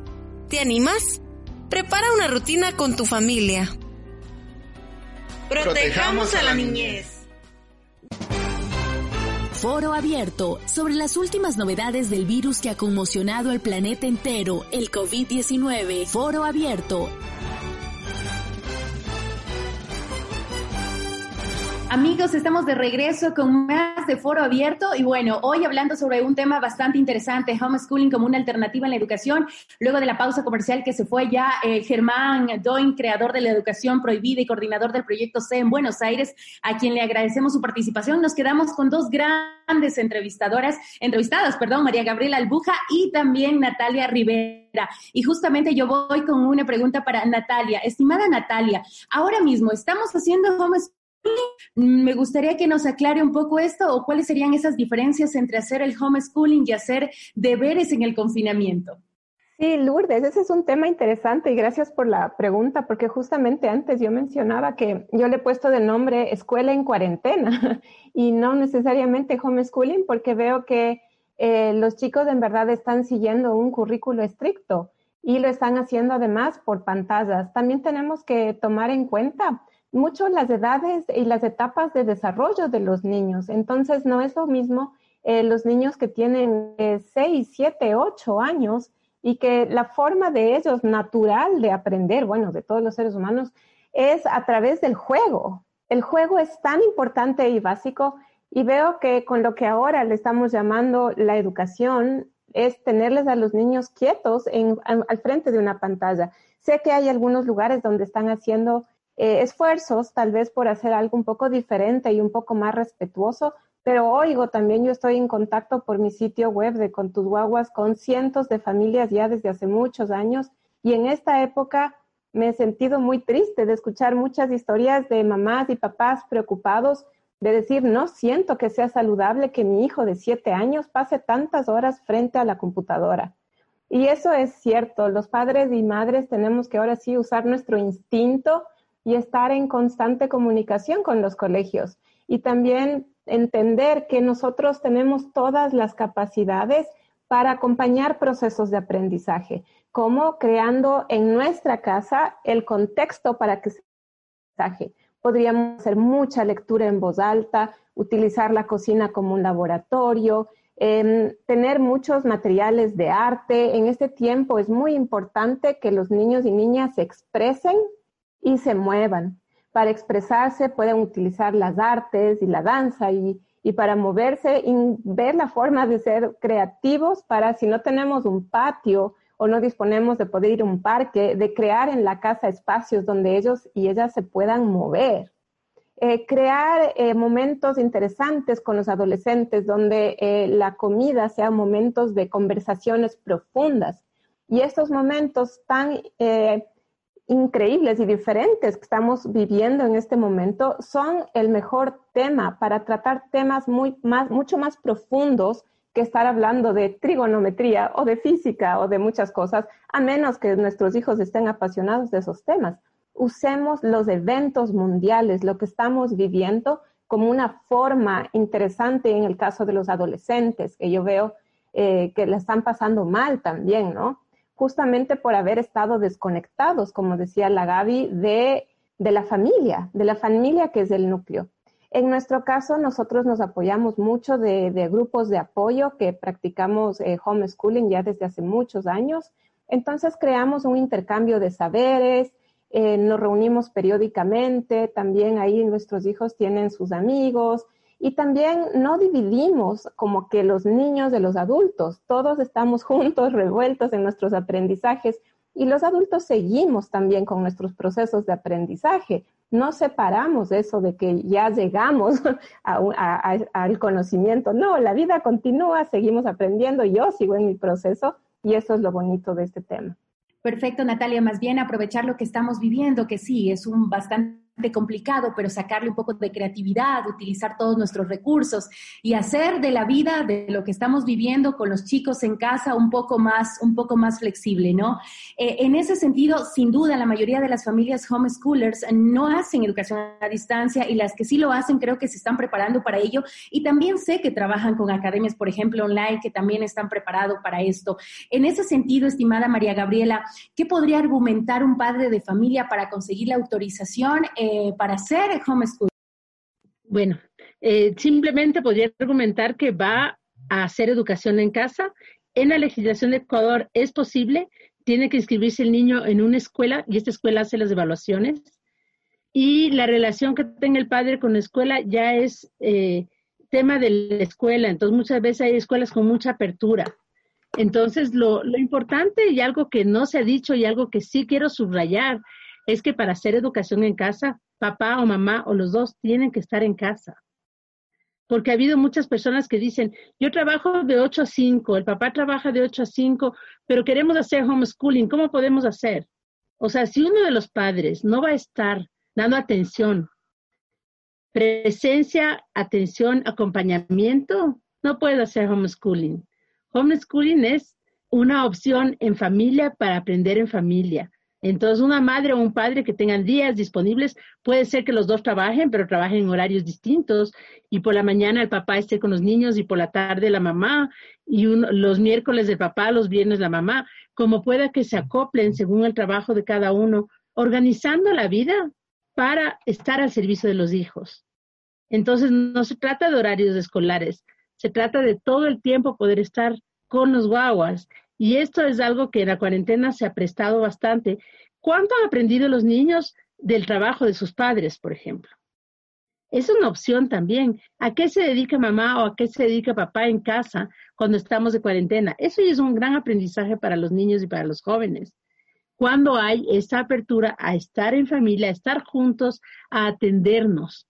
¿Te animas? Prepara una rutina con tu familia. Protejamos a la niñez. Foro abierto sobre las últimas novedades del virus que ha conmocionado al planeta entero, el COVID-19. Foro abierto Amigos, estamos de regreso con más de Foro Abierto y bueno, hoy hablando sobre un tema bastante interesante, homeschooling como una alternativa en la educación. Luego de la pausa comercial que se fue ya eh, Germán Doin, creador de la educación prohibida y coordinador del proyecto C en Buenos Aires, a quien le agradecemos su participación. Nos quedamos con dos grandes entrevistadoras, entrevistadas, perdón, María Gabriela Albuja y también Natalia Rivera. Y justamente yo voy con una pregunta para Natalia. Estimada Natalia, ahora mismo estamos haciendo homeschooling me gustaría que nos aclare un poco esto o cuáles serían esas diferencias entre hacer el homeschooling y hacer deberes en el confinamiento. Sí, Lourdes, ese es un tema interesante y gracias por la pregunta, porque justamente antes yo mencionaba que yo le he puesto de nombre escuela en cuarentena y no necesariamente homeschooling, porque veo que eh, los chicos en verdad están siguiendo un currículo estricto y lo están haciendo además por pantallas. También tenemos que tomar en cuenta mucho las edades y las etapas de desarrollo de los niños. Entonces, no es lo mismo eh, los niños que tienen 6, 7, 8 años y que la forma de ellos natural de aprender, bueno, de todos los seres humanos, es a través del juego. El juego es tan importante y básico y veo que con lo que ahora le estamos llamando la educación es tenerles a los niños quietos al frente de una pantalla. Sé que hay algunos lugares donde están haciendo eh, esfuerzos tal vez por hacer algo un poco diferente y un poco más respetuoso, pero oigo también, yo estoy en contacto por mi sitio web de Con con cientos de familias ya desde hace muchos años y en esta época me he sentido muy triste de escuchar muchas historias de mamás y papás preocupados de decir, no siento que sea saludable que mi hijo de siete años pase tantas horas frente a la computadora. Y eso es cierto, los padres y madres tenemos que ahora sí usar nuestro instinto y estar en constante comunicación con los colegios. Y también entender que nosotros tenemos todas las capacidades para acompañar procesos de aprendizaje, como creando en nuestra casa el contexto para que se aprendizaje. Podríamos hacer mucha lectura en voz alta, utilizar la cocina como un laboratorio, em, tener muchos materiales de arte. En este tiempo es muy importante que los niños y niñas se expresen y se muevan para expresarse pueden utilizar las artes y la danza y, para moverse y ver la forma de ser creativos para si no tenemos un patio o no disponemos de poder ir a un parque, de crear en la casa espacios donde ellos y ellas se puedan mover. Eh, crear eh, momentos interesantes con los adolescentes donde eh, la comida sea momentos de conversaciones profundas. Y estos momentos tan increíbles y diferentes que estamos viviendo en este momento son el mejor tema para tratar temas muy más, mucho más profundos que estar hablando de trigonometría o de física o de muchas cosas, a menos que nuestros hijos estén apasionados de esos temas. Usemos los eventos mundiales, lo que estamos viviendo, como una forma interesante en el caso de los adolescentes, que yo veo eh, que le están pasando mal también, ¿no? Justamente por haber estado desconectados, como decía la Gaby, de, la familia, de la familia que es el núcleo. En nuestro caso, nosotros nos apoyamos mucho de, grupos de apoyo que practicamos eh, homeschooling ya desde hace muchos años. Entonces creamos un intercambio de saberes, eh, nos reunimos periódicamente, también ahí nuestros hijos tienen sus amigos, y también no dividimos como que los niños de los adultos, todos estamos juntos, revueltos en nuestros aprendizajes y los adultos seguimos también con nuestros procesos de aprendizaje. No separamos eso de que ya llegamos al conocimiento. No, la vida continúa, seguimos aprendiendo, yo sigo en mi proceso y eso es lo bonito de este tema. Perfecto, Natalia. Más bien aprovechar lo que estamos viviendo, que sí, es un bastante complicado, pero sacarle un poco de creatividad, utilizar todos nuestros recursos y hacer de la vida, de lo que estamos viviendo con los chicos en casa, un poco más, un poco más flexible, ¿no? Eh, en ese sentido, sin duda, la mayoría de las familias homeschoolers no hacen educación a distancia y las que sí lo hacen creo que se están preparando para ello y también sé que trabajan con academias, por ejemplo, online, que también están preparados para esto. En ese sentido, estimada María Gabriela, ¿qué podría argumentar un padre de familia para conseguir la autorización? Para hacer? Bueno, eh, simplemente podría argumentar que va a hacer educación en casa. En la legislación de Ecuador es posible, tiene que inscribirse el niño en una escuela y esta escuela hace las evaluaciones. Y la relación que tenga el padre con la escuela ya es eh, tema de la escuela. Entonces, muchas veces hay escuelas con mucha apertura. Entonces, lo importante y algo que no se ha dicho y algo que sí quiero subrayar es que para hacer educación en casa, papá o mamá o los dos tienen que estar en casa. Porque ha habido muchas personas que dicen, yo trabajo de 8 a 5, el papá trabaja de 8 a 5, pero queremos hacer homeschooling, ¿cómo podemos hacer? O sea, si uno de los padres no va a estar dando atención, presencia, atención, acompañamiento, no puede hacer homeschooling. Homeschooling es una opción en familia para aprender en familia. Entonces, una madre o un padre que tengan días disponibles, puede ser que los dos trabajen, pero trabajen en horarios distintos y por la mañana el papá esté con los niños y por la tarde la mamá y los miércoles el papá, los viernes la mamá, como pueda que se acoplen según el trabajo de cada uno, organizando la vida para estar al servicio de los hijos. Entonces, no se trata de horarios escolares, se trata de todo el tiempo poder estar con los guaguas. Y esto es algo que en la cuarentena se ha prestado bastante. ¿Cuánto han aprendido los niños del trabajo de sus padres, por ejemplo? Es una opción también. ¿A qué se dedica mamá o a qué se dedica papá en casa cuando estamos de cuarentena? Eso es un gran aprendizaje para los niños y para los jóvenes. Cuando hay esa apertura a estar en familia, a estar juntos, a atendernos.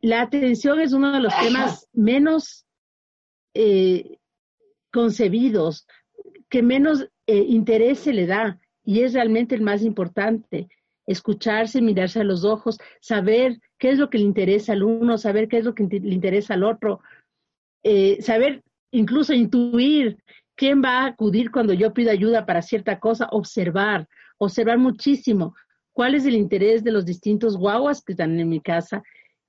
La atención es uno de los temas menos eh, concebidos, que menos eh, interés se le da y es realmente el más importante. Escucharse, mirarse a los ojos, saber qué es lo que le interesa al uno, saber qué es lo que le interesa al otro, eh, saber incluso intuir quién va a acudir cuando yo pido ayuda para cierta cosa, observar, observar muchísimo cuál es el interés de los distintos guaguas que están en mi casa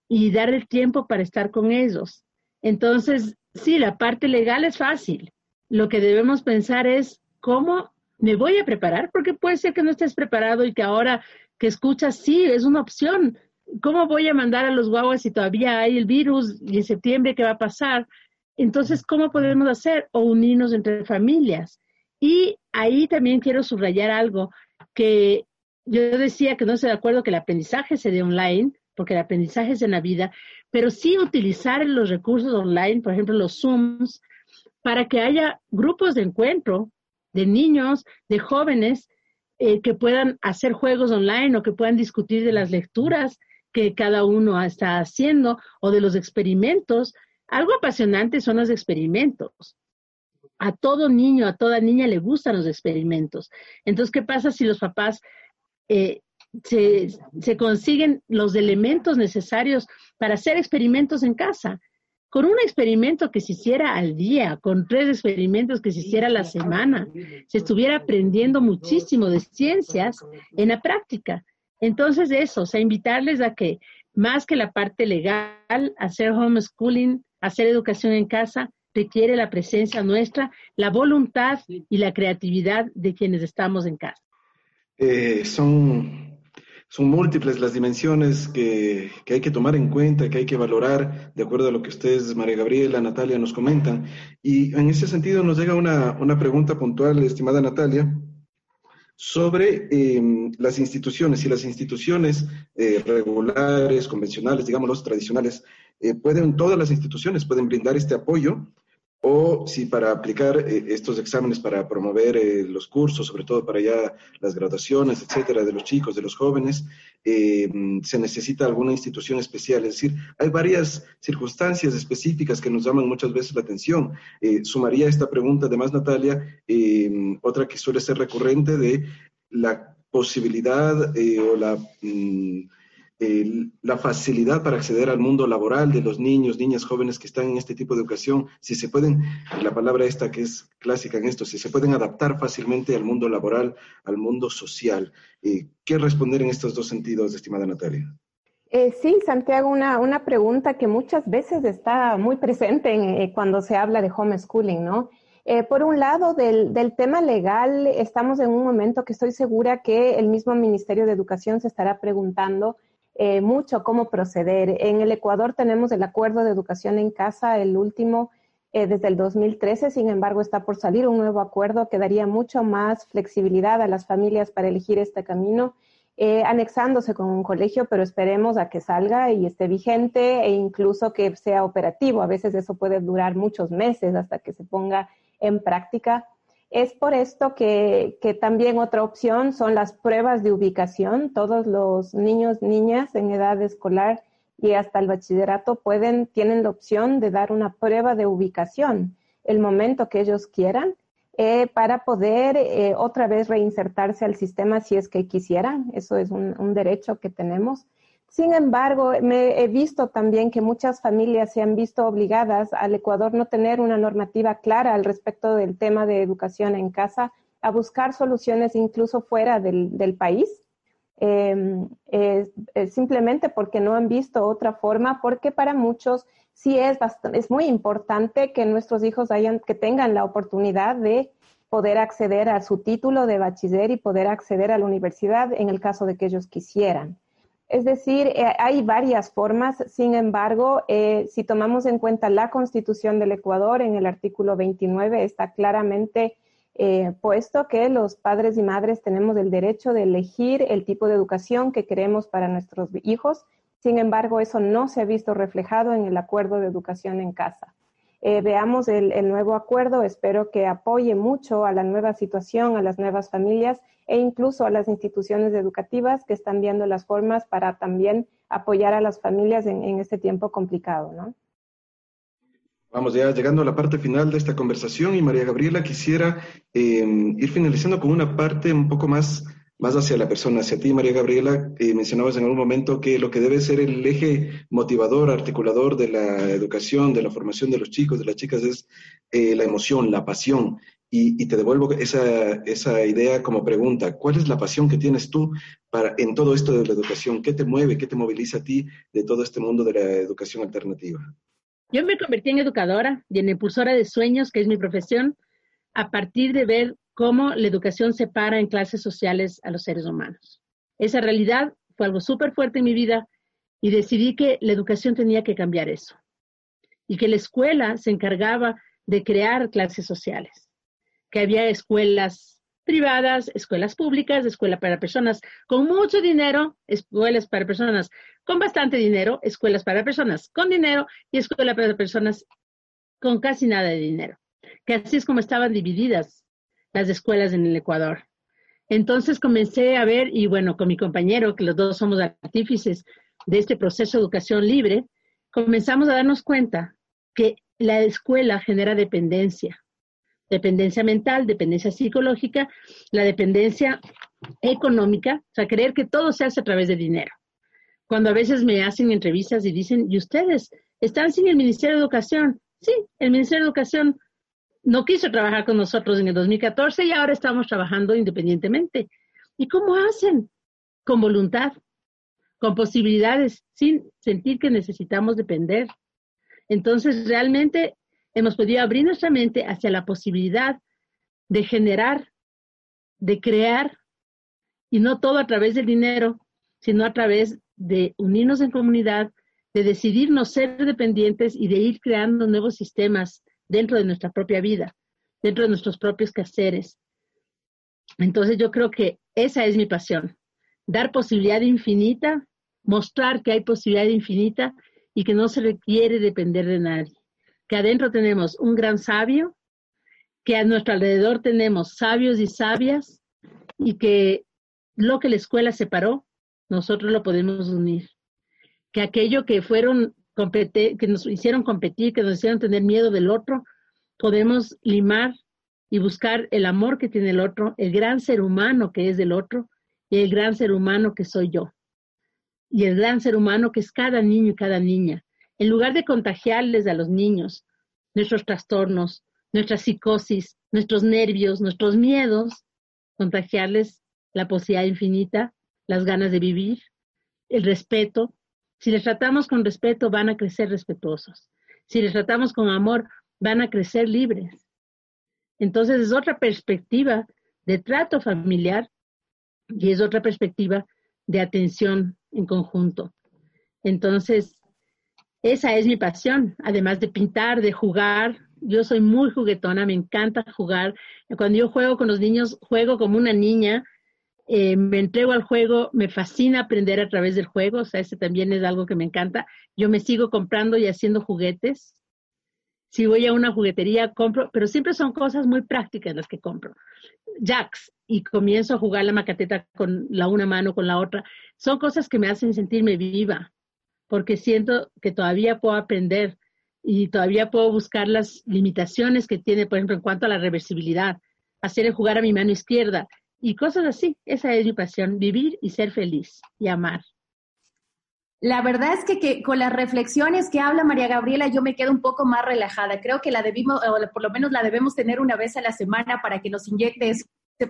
y dar el tiempo para estar con ellos. Entonces, sí, la parte legal es fácil. Lo que debemos pensar es cómo me voy a preparar, porque puede ser que no estés preparado y que ahora que escuchas, sí, es una opción. ¿Cómo voy a mandar a los guaguas si todavía hay el virus y en septiembre qué va a pasar? Entonces, ¿cómo podemos hacer? O unirnos entre familias. Y ahí también quiero subrayar algo que yo decía que no estoy de acuerdo que el aprendizaje se dé online, porque el aprendizaje es en la vida, pero sí utilizar los recursos online, por ejemplo, los Zooms, para que haya grupos de encuentro de niños, de jóvenes, eh, que puedan hacer juegos online o que puedan discutir de las lecturas que cada uno está haciendo o de los experimentos. Algo apasionante son los experimentos. A todo niño, a toda niña le gustan los experimentos. Entonces, ¿qué pasa si los papás eh, se, consiguen los elementos necesarios para hacer experimentos en casa. Con un experimento que se hiciera al día, con tres experimentos que se hiciera a la semana, se estuviera aprendiendo muchísimo de ciencias en la práctica. Entonces, eso, o sea, invitarles a que más que la parte legal, hacer homeschooling, hacer educación en casa, requiere la presencia nuestra, la voluntad y la creatividad de quienes estamos en casa. Eh, son son múltiples las dimensiones que, hay que tomar en cuenta, que hay que valorar, de acuerdo a lo que ustedes, María Gabriela, Natalia, nos comentan. Y en ese sentido nos llega una, pregunta puntual, estimada Natalia, sobre em, las instituciones. Si las instituciones eh, regulares, convencionales, digamos tradicionales, eh, pueden, todas las instituciones pueden brindar este apoyo o si para aplicar eh, estos exámenes para promover eh, los cursos, sobre todo para ya las graduaciones, etcétera, de los chicos, de los jóvenes, eh, se necesita alguna institución especial. Es decir, hay varias circunstancias específicas que nos llaman muchas veces la atención. sumaría esta pregunta, además, Natalia, otra que suele ser recurrente de la posibilidad o la mm, la facilidad para acceder al mundo laboral de los niños, niñas, jóvenes que están en este tipo de educación, si se pueden, la palabra esta que es clásica en esto, si se pueden adaptar fácilmente al mundo laboral, al mundo social. Eh, ¿Qué responder en estos dos sentidos, estimada Natalia? Eh, sí, Santiago, una, una, pregunta que muchas veces está muy presente eh, cuando se habla de homeschooling, ¿no? por un lado, del, del, tema legal, estamos en un momento que estoy segura que el mismo Ministerio de Educación se estará preguntando eh, mucho cómo proceder. En el Ecuador tenemos el acuerdo de educación en casa, el último eh, desde el 2013, sin embargo está por salir un nuevo acuerdo que daría mucho más flexibilidad a las familias para elegir este camino. Eh, anexándose con un colegio, pero esperemos a que salga y esté vigente e incluso que sea operativo. A veces eso puede durar muchos meses hasta que se ponga en práctica. Es por esto que, también otra opción son las pruebas de ubicación. Todos los niños, niñas en edad escolar y hasta el bachillerato pueden, tienen la opción de dar una prueba de ubicación el momento que ellos quieran eh, para poder eh, otra vez reinsertarse al sistema si es que quisieran. Eso es un derecho que tenemos. Sin embargo, me he visto también que muchas familias se han visto obligadas al Ecuador no tener una normativa clara al respecto del tema de educación en casa, a buscar soluciones incluso fuera del, país, em, simplemente porque no han visto otra forma, porque para muchos sí es, es muy importante que nuestros hijos hayan, que tengan la oportunidad de poder acceder a su título de bachiller y poder acceder a la universidad en el caso de que ellos quisieran. Es decir, eh, hay varias formas, sin embargo, eh, si tomamos en cuenta la Constitución del Ecuador, en el artículo 29 está claramente eh, puesto que los padres y madres tenemos el derecho de elegir el tipo de educación que queremos para nuestros hijos. Sin embargo, eso no se ha visto reflejado en el acuerdo de educación en casa. Veamos el, nuevo acuerdo, espero que apoye mucho a la nueva situación, a las nuevas familias e incluso a las instituciones educativas que están viendo las formas para también apoyar a las familias en, este tiempo complicado. Vamos ya llegando a la parte final de esta conversación y María Gabriela quisiera em, ir finalizando con una parte un poco más, más hacia la persona, hacia ti María Gabriela. Eh, mencionabas en algún momento que lo que debe ser el eje motivador, articulador de la educación, de la formación de los chicos, de las chicas, es eh, la emoción, la pasión. Y, te devuelvo esa, esa, idea como pregunta. ¿Cuál es la pasión que tienes tú para, en todo esto de la educación? ¿Qué te mueve, qué te moviliza a ti de todo este mundo de la educación alternativa? Yo me convertí en educadora y en impulsora de sueños, que es mi profesión, a partir de ver cómo la educación separa en clases sociales a los seres humanos. Esa realidad fue algo súper fuerte en mi vida y decidí que la educación tenía que cambiar eso y que la escuela se encargaba de crear clases sociales que había escuelas privadas, escuelas públicas, escuela para personas con mucho dinero, escuelas para personas con bastante dinero, escuelas para personas con dinero y escuelas para personas con casi nada de dinero. Que así es como estaban divididas las escuelas en el Ecuador. Entonces comencé a ver, y bueno, con mi compañero, que los dos somos artífices de este proceso de educación libre, comenzamos a darnos cuenta que la escuela genera dependencia dependencia mental, dependencia psicológica, la dependencia económica, o sea, creer que todo se hace a través de dinero. Cuando a veces me hacen entrevistas y dicen, ¿y ustedes están sin el Ministerio de Educación? Sí, el Ministerio de Educación no quiso trabajar con nosotros en el 2014 y ahora estamos trabajando independientemente. ¿Y cómo hacen? Con voluntad, con posibilidades, sin sentir que necesitamos depender. Entonces, realmente hemos podido abrir nuestra mente hacia la posibilidad de generar, de crear, y no todo a través del dinero, sino a través de unirnos en comunidad, de decidirnos ser dependientes y de ir creando nuevos sistemas dentro de nuestra propia vida, dentro de nuestros propios quehaceres. Entonces yo creo que esa es mi pasión, dar posibilidad infinita, mostrar que hay posibilidad infinita y que no se requiere depender de nadie que adentro tenemos un gran sabio, que a nuestro alrededor tenemos sabios y sabias y que lo que la escuela separó, nosotros lo podemos unir. Que aquello que fueron que nos hicieron competir, que nos hicieron tener miedo del otro, podemos limar y buscar el amor que tiene el otro, el gran ser humano que es del otro y el gran ser humano que soy yo. Y el gran ser humano que es cada niño y cada niña en lugar de contagiarles a los niños nuestros trastornos, nuestra psicosis, nuestros nervios, nuestros miedos, contagiarles la posibilidad infinita, las ganas de vivir, el respeto. Si les tratamos con respeto, van a crecer respetuosos. Si les tratamos con amor, van a crecer libres. Entonces es otra perspectiva de trato familiar y es otra perspectiva de atención en conjunto. Entonces, esa es mi pasión, además de pintar, de jugar. Yo soy muy juguetona, me encanta jugar. Cuando yo juego con los niños, juego como una niña, eh, me entrego al juego, me fascina aprender a través del juego, o sea, ese también es algo que me encanta. Yo me sigo comprando y haciendo juguetes. Si voy a una juguetería, compro, pero siempre son cosas muy prácticas las que compro. Jacks, y comienzo a jugar la macateta con la una mano, con la otra. Son cosas que me hacen sentirme viva, porque siento que todavía puedo aprender y todavía puedo buscar las limitaciones que tiene, por ejemplo, en cuanto a la reversibilidad, hacer el jugar a mi mano izquierda y cosas así. Esa es mi pasión, vivir y ser feliz y amar. La verdad es que, con las reflexiones que habla María Gabriela yo me quedo un poco más relajada. Creo que la debimos, o por lo menos la debemos tener una vez a la semana para que nos inyecte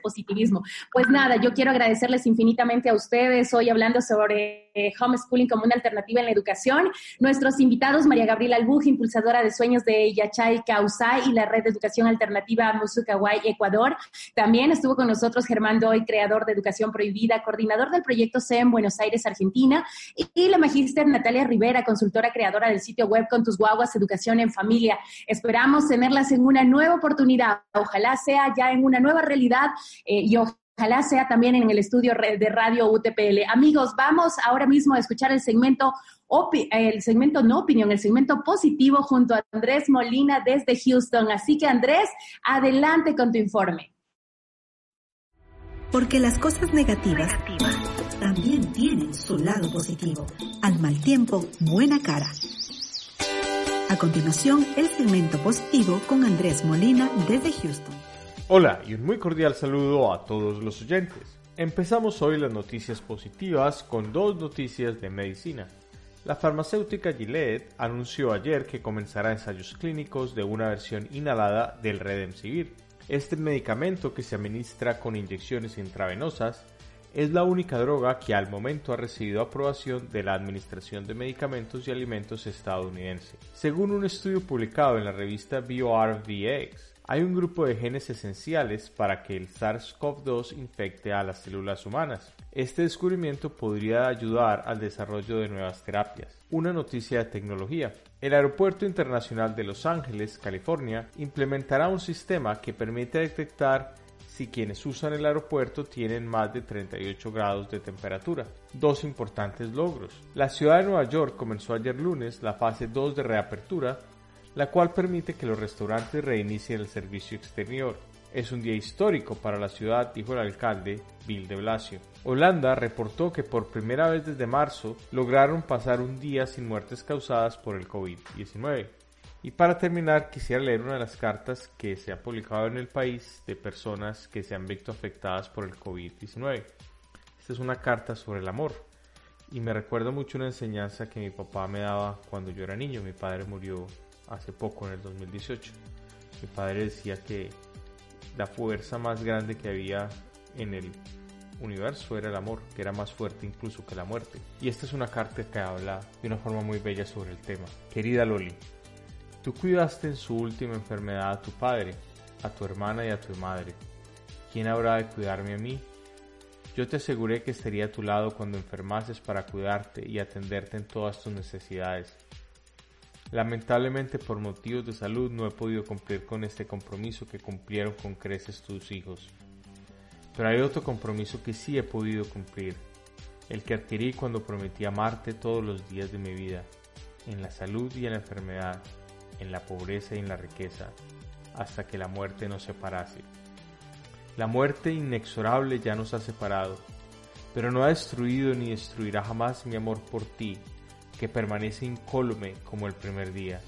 positivismo. Pues nada, yo quiero agradecerles infinitamente a ustedes hoy hablando sobre eh, homeschooling como una alternativa en la educación. Nuestros invitados, María Gabriela Albuj, impulsadora de sueños de Yachay Causay y la red de educación alternativa Musukaguay Ecuador. También estuvo con nosotros Germán Doy, creador de Educación Prohibida, coordinador del proyecto en Buenos Aires, Argentina. Y la magíster Natalia Rivera, consultora creadora del sitio web Con tus guaguas, Educación en Familia. Esperamos tenerlas en una nueva oportunidad. Ojalá sea ya en una nueva realidad eh, y ojalá sea también en el estudio de radio UTPL. Amigos, vamos ahora mismo a escuchar el segmento el segmento no opinión, el segmento positivo junto a Andrés Molina desde Houston. Así que Andrés, adelante con tu informe. Porque las cosas negativas, también tienen su lado positivo. Al mal tiempo, buena cara. A continuación, el segmento positivo con Andrés Molina desde Houston. Hola y un muy cordial saludo a todos los oyentes. Empezamos hoy las noticias positivas con dos noticias de medicina. La farmacéutica Gillette anunció ayer que comenzará ensayos clínicos de una versión inhalada del Redemsivir. Este medicamento que se administra con inyecciones intravenosas es la única droga que al momento ha recibido aprobación de la Administración de Medicamentos y Alimentos estadounidense. Según un estudio publicado en la revista BioRVX, hay un grupo de genes esenciales para que el SARS-CoV-2 infecte a las células humanas. Este descubrimiento podría ayudar al desarrollo de nuevas terapias. Una noticia de tecnología. El Aeropuerto Internacional de Los Ángeles, California, implementará un sistema que permite detectar si quienes usan el aeropuerto tienen más de 38 grados de temperatura. Dos importantes logros. La ciudad de Nueva York comenzó ayer lunes la fase 2 de reapertura la cual permite que los restaurantes reinicien el servicio exterior. Es un día histórico para la ciudad, dijo el alcalde Bill de Blasio. Holanda reportó que por primera vez desde marzo lograron pasar un día sin muertes causadas por el COVID-19. Y para terminar, quisiera leer una de las cartas que se ha publicado en el país de personas que se han visto afectadas por el COVID-19. Esta es una carta sobre el amor. Y me recuerda mucho una enseñanza que mi papá me daba cuando yo era niño. Mi padre murió hace poco, en el 2018. Mi padre decía que la fuerza más grande que había en el universo era el amor, que era más fuerte incluso que la muerte. Y esta es una carta que habla de una forma muy bella sobre el tema. Querida Loli, tú cuidaste en su última enfermedad a tu padre, a tu hermana y a tu madre. ¿Quién habrá de cuidarme a mí? Yo te aseguré que estaría a tu lado cuando enfermases para cuidarte y atenderte en todas tus necesidades. Lamentablemente por motivos de salud no he podido cumplir con este compromiso que cumplieron con creces tus hijos. Pero hay otro compromiso que sí he podido cumplir, el que adquirí cuando prometí amarte todos los días de mi vida, en la salud y en la enfermedad, en la pobreza y en la riqueza, hasta que la muerte nos separase. La muerte inexorable ya nos ha separado, pero no ha destruido ni destruirá jamás mi amor por ti que permanece incólume como el primer día.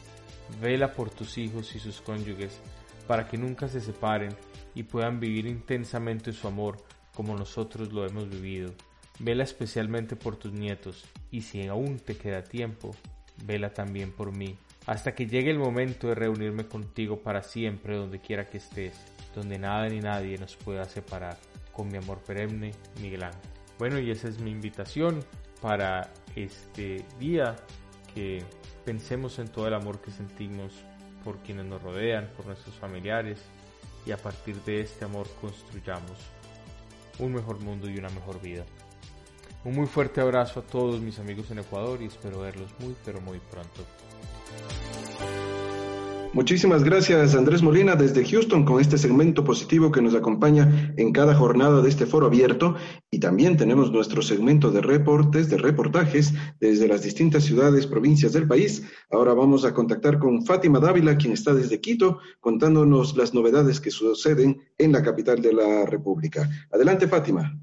Vela por tus hijos y sus cónyuges, para que nunca se separen y puedan vivir intensamente su amor como nosotros lo hemos vivido. Vela especialmente por tus nietos, y si aún te queda tiempo, vela también por mí, hasta que llegue el momento de reunirme contigo para siempre donde quiera que estés, donde nada ni nadie nos pueda separar. Con mi amor perenne, Miguel Ángel. Bueno, y esa es mi invitación para este día, que pensemos en todo el amor que sentimos por quienes nos rodean, por nuestros familiares, y a partir de este amor construyamos un mejor mundo y una mejor vida. Un muy fuerte abrazo a todos mis amigos en Ecuador y espero verlos muy pero muy pronto. Muchísimas gracias Andrés Molina desde Houston con este segmento positivo que nos acompaña en cada jornada de este foro abierto y también tenemos nuestro segmento de reportes, de reportajes desde las distintas ciudades, provincias del país. Ahora vamos a contactar con Fátima Dávila, quien está desde Quito, contándonos las novedades que suceden en la capital de la República. Adelante Fátima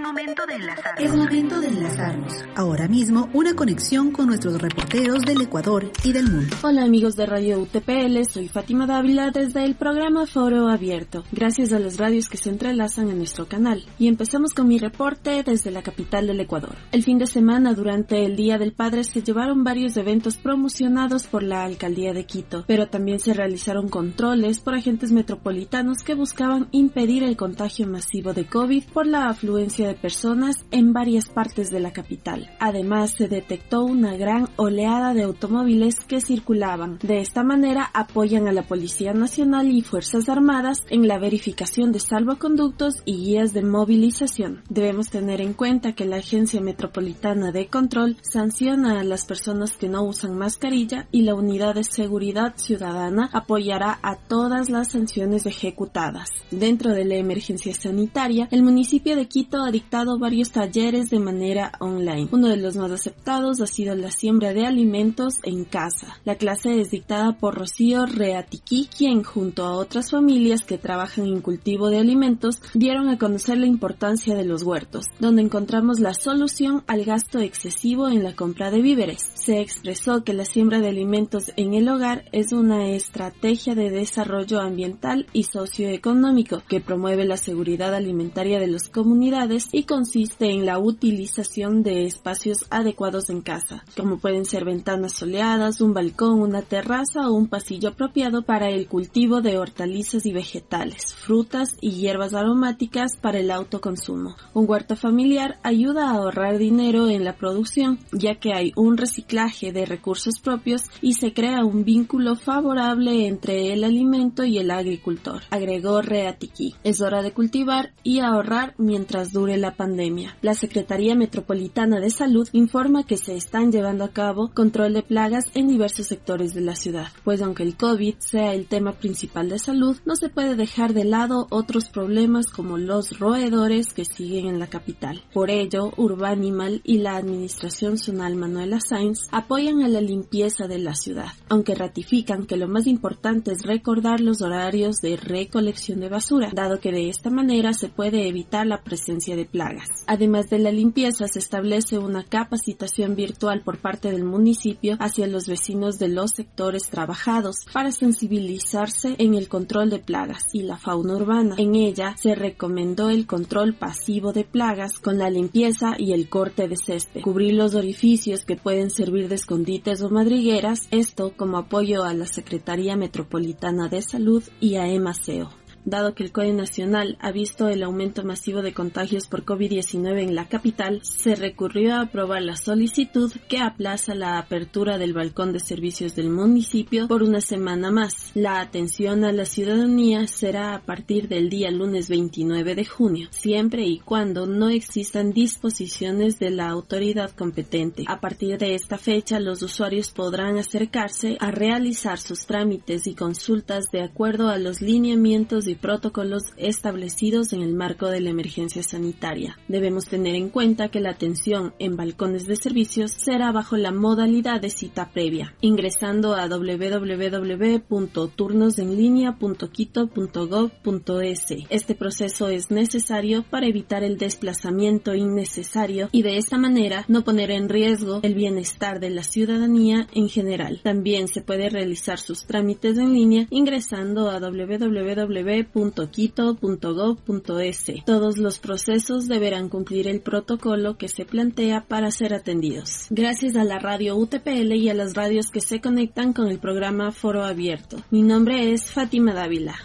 momento de enlazarnos. Es momento de enlazarnos. Ahora mismo, una conexión con nuestros reporteros del Ecuador y del mundo. Hola amigos de Radio UTPL, soy Fátima Dávila desde el programa Foro Abierto. Gracias a las radios que se entrelazan en nuestro canal. Y empezamos con mi reporte desde la capital del Ecuador. El fin de semana, durante el Día del Padre, se llevaron varios eventos promocionados por la Alcaldía de Quito, pero también se realizaron controles por agentes metropolitanos que buscaban impedir el contagio masivo de COVID por la afluencia de personas en varias partes de la capital. Además, se detectó una gran oleada de automóviles que circulaban. De esta manera, apoyan a la Policía Nacional y Fuerzas Armadas en la verificación de salvoconductos y guías de movilización. Debemos tener en cuenta que la Agencia Metropolitana de Control sanciona a las personas que no usan mascarilla y la Unidad de Seguridad Ciudadana apoyará a todas las sanciones ejecutadas. Dentro de la emergencia sanitaria, el municipio de Quito ha dictado varios talleres de manera online. Uno de los más aceptados ha sido la siembra de alimentos en casa. La clase es dictada por Rocío Reatiqui, quien junto a otras familias que trabajan en cultivo de alimentos dieron a conocer la importancia de los huertos, donde encontramos la solución al gasto excesivo en la compra de víveres. Se expresó que la siembra de alimentos en el hogar es una estrategia de desarrollo ambiental y socioeconómico que promueve la seguridad alimentaria de las comunidades y consiste en la utilización de espacios adecuados en casa, como pueden ser ventanas soleadas, un balcón, una terraza o un pasillo apropiado para el cultivo de hortalizas y vegetales, frutas y hierbas aromáticas para el autoconsumo. Un huerto familiar ayuda a ahorrar dinero en la producción, ya que hay un reciclaje de recursos propios y se crea un vínculo favorable entre el alimento y el agricultor, agregó Reatiki. Es hora de cultivar y ahorrar mientras dure la pandemia. La Secretaría Metropolitana de Salud informa que se están llevando a cabo control de plagas en diversos sectores de la ciudad, pues aunque el COVID sea el tema principal de salud, no se puede dejar de lado otros problemas como los roedores que siguen en la capital. Por ello, Urbanimal y la Administración Zonal Manuela Sainz apoyan a la limpieza de la ciudad, aunque ratifican que lo más importante es recordar los horarios de recolección de basura, dado que de esta manera se puede evitar la presencia de plagas. Además de la limpieza, se establece una capacitación virtual por parte del municipio hacia los vecinos de los sectores trabajados para sensibilizarse en el control de plagas y la fauna urbana. En ella se recomendó el control pasivo de plagas con la limpieza y el corte de césped, cubrir los orificios que pueden servir de escondites o madrigueras, esto como apoyo a la Secretaría Metropolitana de Salud y a EMASEO dado que el COE Nacional ha visto el aumento masivo de contagios por COVID-19 en la capital, se recurrió a aprobar la solicitud que aplaza la apertura del balcón de servicios del municipio por una semana más. La atención a la ciudadanía será a partir del día lunes 29 de junio, siempre y cuando no existan disposiciones de la autoridad competente. A partir de esta fecha, los usuarios podrán acercarse a realizar sus trámites y consultas de acuerdo a los lineamientos protocolos establecidos en el marco de la emergencia sanitaria. Debemos tener en cuenta que la atención en balcones de servicios será bajo la modalidad de cita previa, ingresando a www.turnosenlinea.quito.gov.es. Este proceso es necesario para evitar el desplazamiento innecesario y de esta manera no poner en riesgo el bienestar de la ciudadanía en general. También se puede realizar sus trámites en línea ingresando a www www.quito.gov.es. Todos los procesos deberán cumplir el protocolo que se plantea para ser atendidos. Gracias a la radio UTPL y a las radios que se conectan con el programa Foro Abierto. Mi nombre es Fátima Dávila.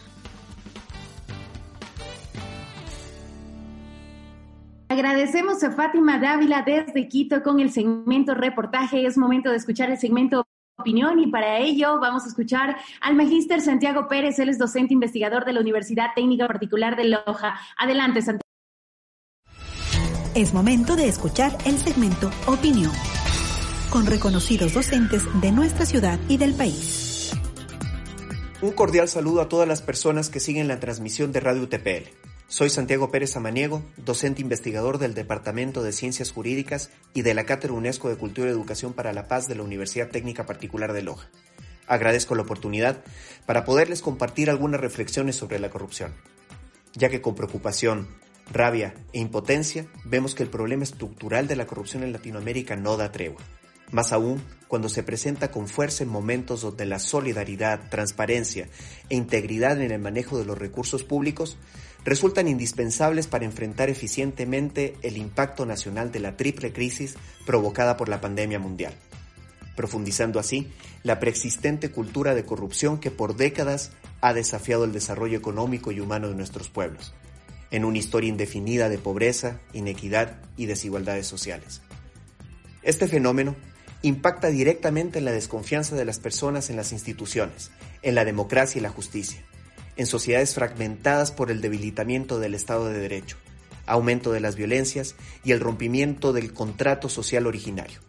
Agradecemos a Fátima Dávila desde Quito con el segmento reportaje. Es momento de escuchar el segmento opinión y para ello vamos a escuchar al magíster Santiago Pérez, él es docente investigador de la Universidad Técnica Particular de Loja. Adelante, Santiago. Es momento de escuchar el segmento Opinión con reconocidos docentes de nuestra ciudad y del país. Un cordial saludo a todas las personas que siguen la transmisión de Radio UTPL. Soy Santiago Pérez Amaniego, docente investigador del Departamento de Ciencias Jurídicas y de la Cátedra UNESCO de Cultura y Educación para la Paz de la Universidad Técnica Particular de Loja. Agradezco la oportunidad para poderles compartir algunas reflexiones sobre la corrupción, ya que con preocupación rabia e impotencia, vemos que el problema estructural de la corrupción en Latinoamérica no da tregua. Más aún cuando se presenta con fuerza en momentos donde la solidaridad, transparencia e integridad en el manejo de los recursos públicos resultan indispensables para enfrentar eficientemente el impacto nacional de la triple crisis provocada por la pandemia mundial, profundizando así la preexistente cultura de corrupción que por décadas ha desafiado el desarrollo económico y humano de nuestros pueblos, en una historia indefinida de pobreza, inequidad y desigualdades sociales. Este fenómeno impacta directamente en la desconfianza de las personas en las instituciones, en la democracia y la justicia, en sociedades fragmentadas por el debilitamiento del Estado de Derecho, aumento de las violencias y el rompimiento del contrato social originario,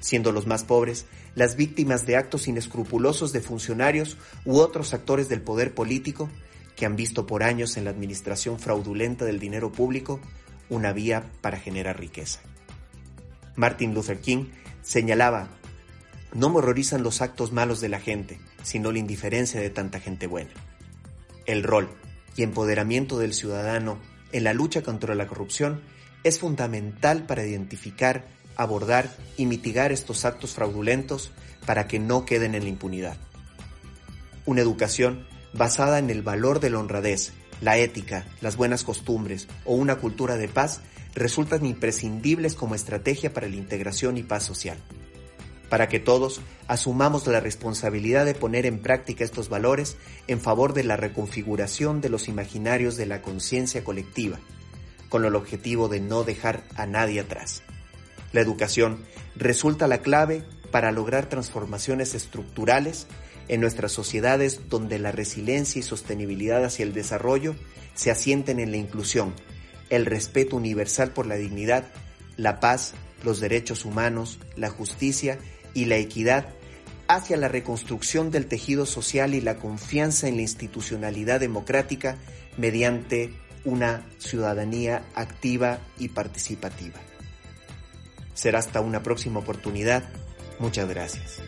siendo los más pobres las víctimas de actos inescrupulosos de funcionarios u otros actores del poder político que han visto por años en la administración fraudulenta del dinero público una vía para generar riqueza. Martin Luther King señalaba, no me horrorizan los actos malos de la gente, sino la indiferencia de tanta gente buena. El rol y empoderamiento del ciudadano en la lucha contra la corrupción es fundamental para identificar, abordar y mitigar estos actos fraudulentos para que no queden en la impunidad. Una educación basada en el valor de la honradez, la ética, las buenas costumbres o una cultura de paz resultan imprescindibles como estrategia para la integración y paz social para que todos asumamos la responsabilidad de poner en práctica estos valores en favor de la reconfiguración de los imaginarios de la conciencia colectiva, con el objetivo de no dejar a nadie atrás. La educación resulta la clave para lograr transformaciones estructurales en nuestras sociedades donde la resiliencia y sostenibilidad hacia el desarrollo se asienten en la inclusión, el respeto universal por la dignidad, la paz, los derechos humanos, la justicia y la equidad hacia la reconstrucción del tejido social y la confianza en la institucionalidad democrática mediante una ciudadanía activa y participativa. Será hasta una próxima oportunidad. Muchas gracias.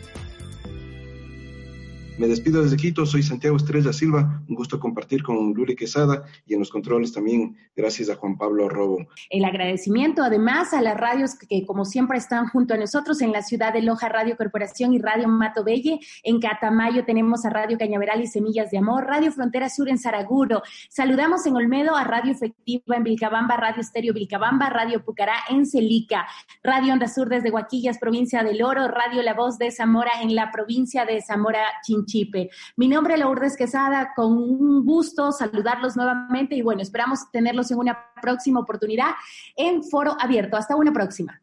Me despido desde Quito, soy Santiago Estrella Silva, un gusto compartir con Luli Quesada y en los controles también gracias a Juan Pablo Robo. El agradecimiento además a las radios que como siempre están junto a nosotros en la ciudad de Loja, Radio Corporación y Radio Mato Belle, en Catamayo tenemos a Radio Cañaveral y Semillas de Amor, Radio Frontera Sur en Saraguro, saludamos en Olmedo a Radio Efectiva en Vilcabamba, Radio Estéreo Vilcabamba, Radio Pucará en Celica, Radio Onda Sur desde Huaquillas, provincia del Oro, Radio La Voz de Zamora en la provincia de Zamora Chinchilla Chipe. Mi nombre es Lourdes Quesada, con un gusto saludarlos nuevamente y bueno, esperamos tenerlos en una próxima oportunidad en Foro Abierto. Hasta una próxima.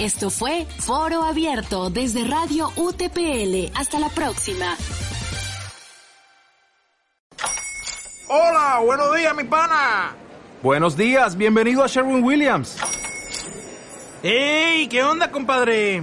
Esto fue Foro Abierto desde Radio UTPL. Hasta la próxima. Hola, buenos días, mi pana. Buenos días, bienvenido a Sherwin Williams. ¡Ey! ¿Qué onda, compadre?